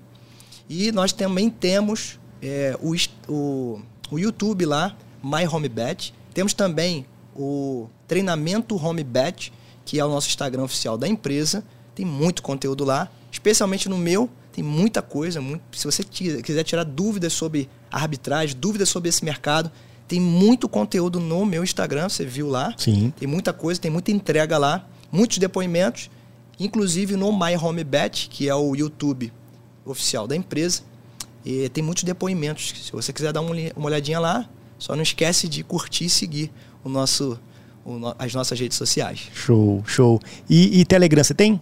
E nós também temos é, o, o, o YouTube lá, My HomeBet. Temos também o treinamento HomeBet, que é o nosso Instagram oficial da empresa. Tem muito conteúdo lá, especialmente no meu. Tem muita coisa. Muito, se você quiser tirar dúvidas sobre arbitragem, dúvidas sobre esse mercado, tem muito conteúdo no meu Instagram, você viu lá. Sim. Tem muita coisa, tem muita entrega lá, muitos depoimentos, inclusive no My Home Bet, que é o YouTube oficial da empresa. E tem muitos depoimentos. Se você quiser dar uma olhadinha lá, só não esquece de curtir e seguir o nosso, as nossas redes sociais. Show, show. E, e Telegram, você tem?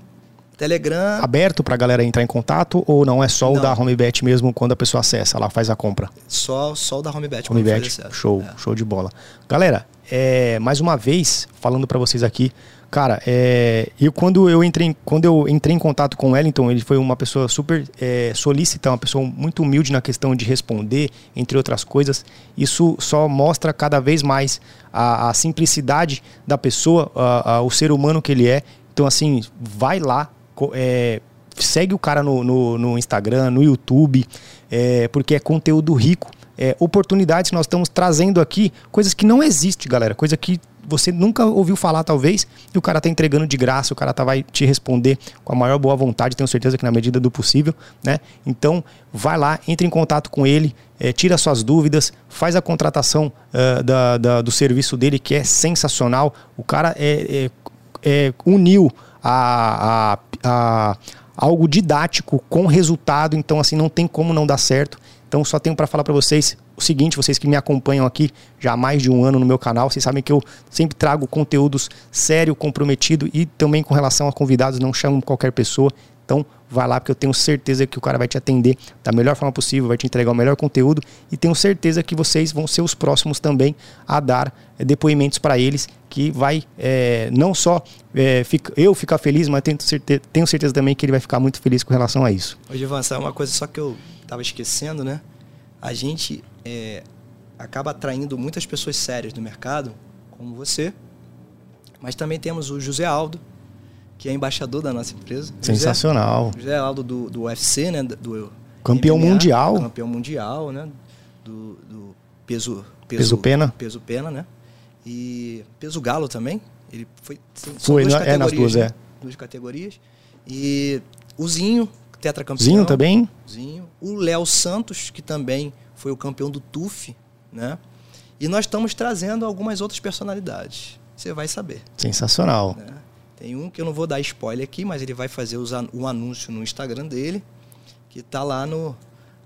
Telegram. Aberto para a galera entrar em contato ou não? É só não. o da HomeBet mesmo quando a pessoa acessa, ela faz a compra? Só, só o da HomeBet. HomeBet, show, é. show de bola. Galera, é, mais uma vez, falando para vocês aqui, Cara, é, quando eu entrei, quando eu entrei em contato com o Wellington, ele foi uma pessoa super é, solícita, uma pessoa muito humilde na questão de responder, entre outras coisas. Isso só mostra cada vez mais a, a simplicidade da pessoa, a, a, o ser humano que ele é. Então, assim, vai lá, é, segue o cara no, no, no Instagram, no YouTube, é, porque é conteúdo rico. É, oportunidades que nós estamos trazendo aqui, coisas que não existem, galera, coisa que você nunca ouviu falar, talvez, e o cara tá entregando de graça, o cara tá, vai te responder com a maior boa vontade, tenho certeza que na medida do possível, né? Então, vai lá, entre em contato com ele, é, tira suas dúvidas, faz a contratação uh, da, da, do serviço dele, que é sensacional. O cara é, é, é uniu a, a, a algo didático com resultado, então assim não tem como não dar certo. Então só tenho para falar para vocês o seguinte, vocês que me acompanham aqui já há mais de um ano no meu canal, vocês sabem que eu sempre trago conteúdos sério, comprometido e também com relação a convidados, não chamo qualquer pessoa. Então, vai lá porque eu tenho certeza que o cara vai te atender da melhor forma possível, vai te entregar o melhor conteúdo e tenho certeza que vocês vão ser os próximos também a dar é, depoimentos para eles que vai é, não só é, fica, eu ficar feliz, mas tenho certeza, tenho certeza também que ele vai ficar muito feliz com relação a isso. Hoje, Ivan, é uma coisa só que eu estava esquecendo, né? A gente é, acaba atraindo muitas pessoas sérias do mercado, como você, mas também temos o José Aldo, que é embaixador da nossa empresa. Sensacional. José, José Aldo do, do UFC, né? Do campeão MMA, mundial. Campeão mundial, né? Do, do peso, peso, peso pena. Peso pena, né? E peso galo também. Ele foi. Foi, duas é nas duas, né? é. Duas categorias. E o Zinho, tetracampeão. Zinho também? Zinho. O Léo Santos, que também foi o campeão do TUF, né? E nós estamos trazendo algumas outras personalidades. Você vai saber. Sensacional. Né? Tem um que eu não vou dar spoiler aqui, mas ele vai fazer o anúncio no Instagram dele, que está lá no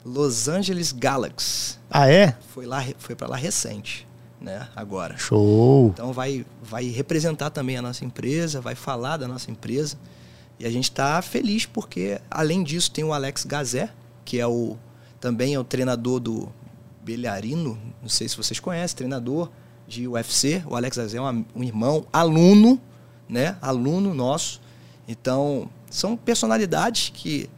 Los Angeles Galaxy. Ah, é? Foi lá, foi para lá recente, né? Agora. Show. Então vai, vai representar também a nossa empresa, vai falar da nossa empresa. E a gente está feliz porque, além disso, tem o Alex Gazé, que é o também é o treinador do Belharino, não sei se vocês conhecem, treinador de UFC. O Alex Gazé é um irmão, aluno, né? Aluno nosso. Então, são personalidades que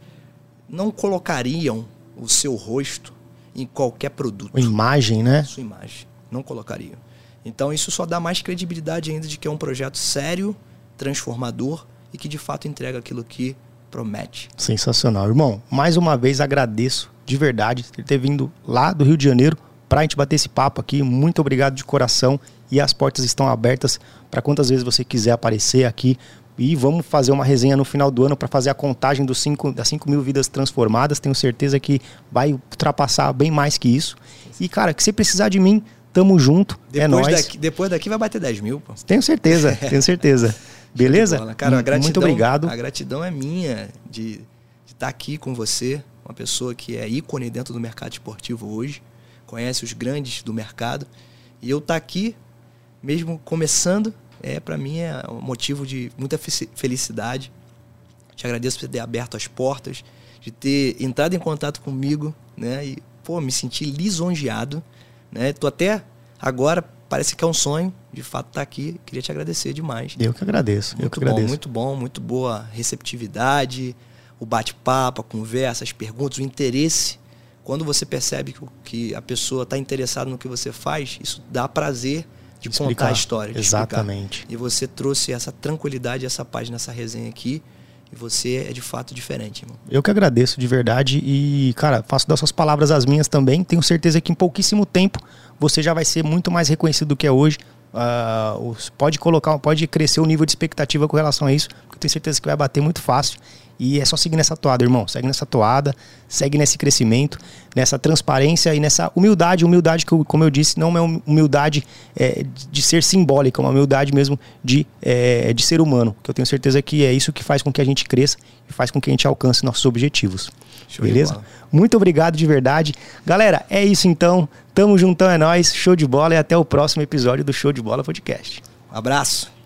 não colocariam o seu rosto em qualquer produto. A imagem, né? Sua imagem. Não colocariam. Então, isso só dá mais credibilidade ainda de que é um projeto sério, transformador e que de fato entrega aquilo que promete. Sensacional. Irmão, mais uma vez agradeço de verdade ter vindo lá do Rio de Janeiro para a gente bater esse papo aqui. Muito obrigado de coração e as portas estão abertas para quantas vezes você quiser aparecer aqui. E vamos fazer uma resenha no final do ano para fazer a contagem dos cinco, das 5 mil vidas transformadas. Tenho certeza que vai ultrapassar bem mais que isso. E, cara, que você precisar de mim, tamo junto. É depois é nóis. Daqui, depois daqui vai bater 10 mil, pô. Tenho certeza, tenho certeza. Beleza? Cara, a gratidão, Muito obrigado. A gratidão é minha de, de estar tá aqui com você, uma pessoa que é ícone dentro do mercado esportivo hoje, conhece os grandes do mercado. E eu estar tá aqui, mesmo começando, é para mim é um motivo de muita felicidade. Te agradeço por ter aberto as portas, de ter entrado em contato comigo, né? E pô, me senti lisonjeado, né? Tô até agora parece que é um sonho, de fato estar tá aqui. Queria te agradecer demais. Eu que agradeço. Muito eu que bom, agradeço. muito bom, muito boa receptividade, o bate-papo, a conversa, as perguntas, o interesse. Quando você percebe que a pessoa está interessada no que você faz, isso dá prazer de explicar. contar a história. Exatamente. Explicar. E você trouxe essa tranquilidade, essa paz nessa resenha aqui. E você é de fato diferente, irmão. Eu que agradeço de verdade e, cara, faço das suas palavras as minhas também. Tenho certeza que em pouquíssimo tempo você já vai ser muito mais reconhecido do que é hoje. Uh, pode colocar, pode crescer o nível de expectativa com relação a isso, porque eu tenho certeza que vai bater muito fácil. E é só seguir nessa toada, irmão. Segue nessa toada, segue nesse crescimento, nessa transparência e nessa humildade. Humildade que, como eu disse, não é uma humildade é, de ser simbólica, é uma humildade mesmo de, é, de ser humano. Que eu tenho certeza que é isso que faz com que a gente cresça e faz com que a gente alcance nossos objetivos. Show Beleza? Muito obrigado de verdade. Galera, é isso então. Tamo juntão, é nóis. Show de bola e até o próximo episódio do Show de Bola Podcast. Um abraço.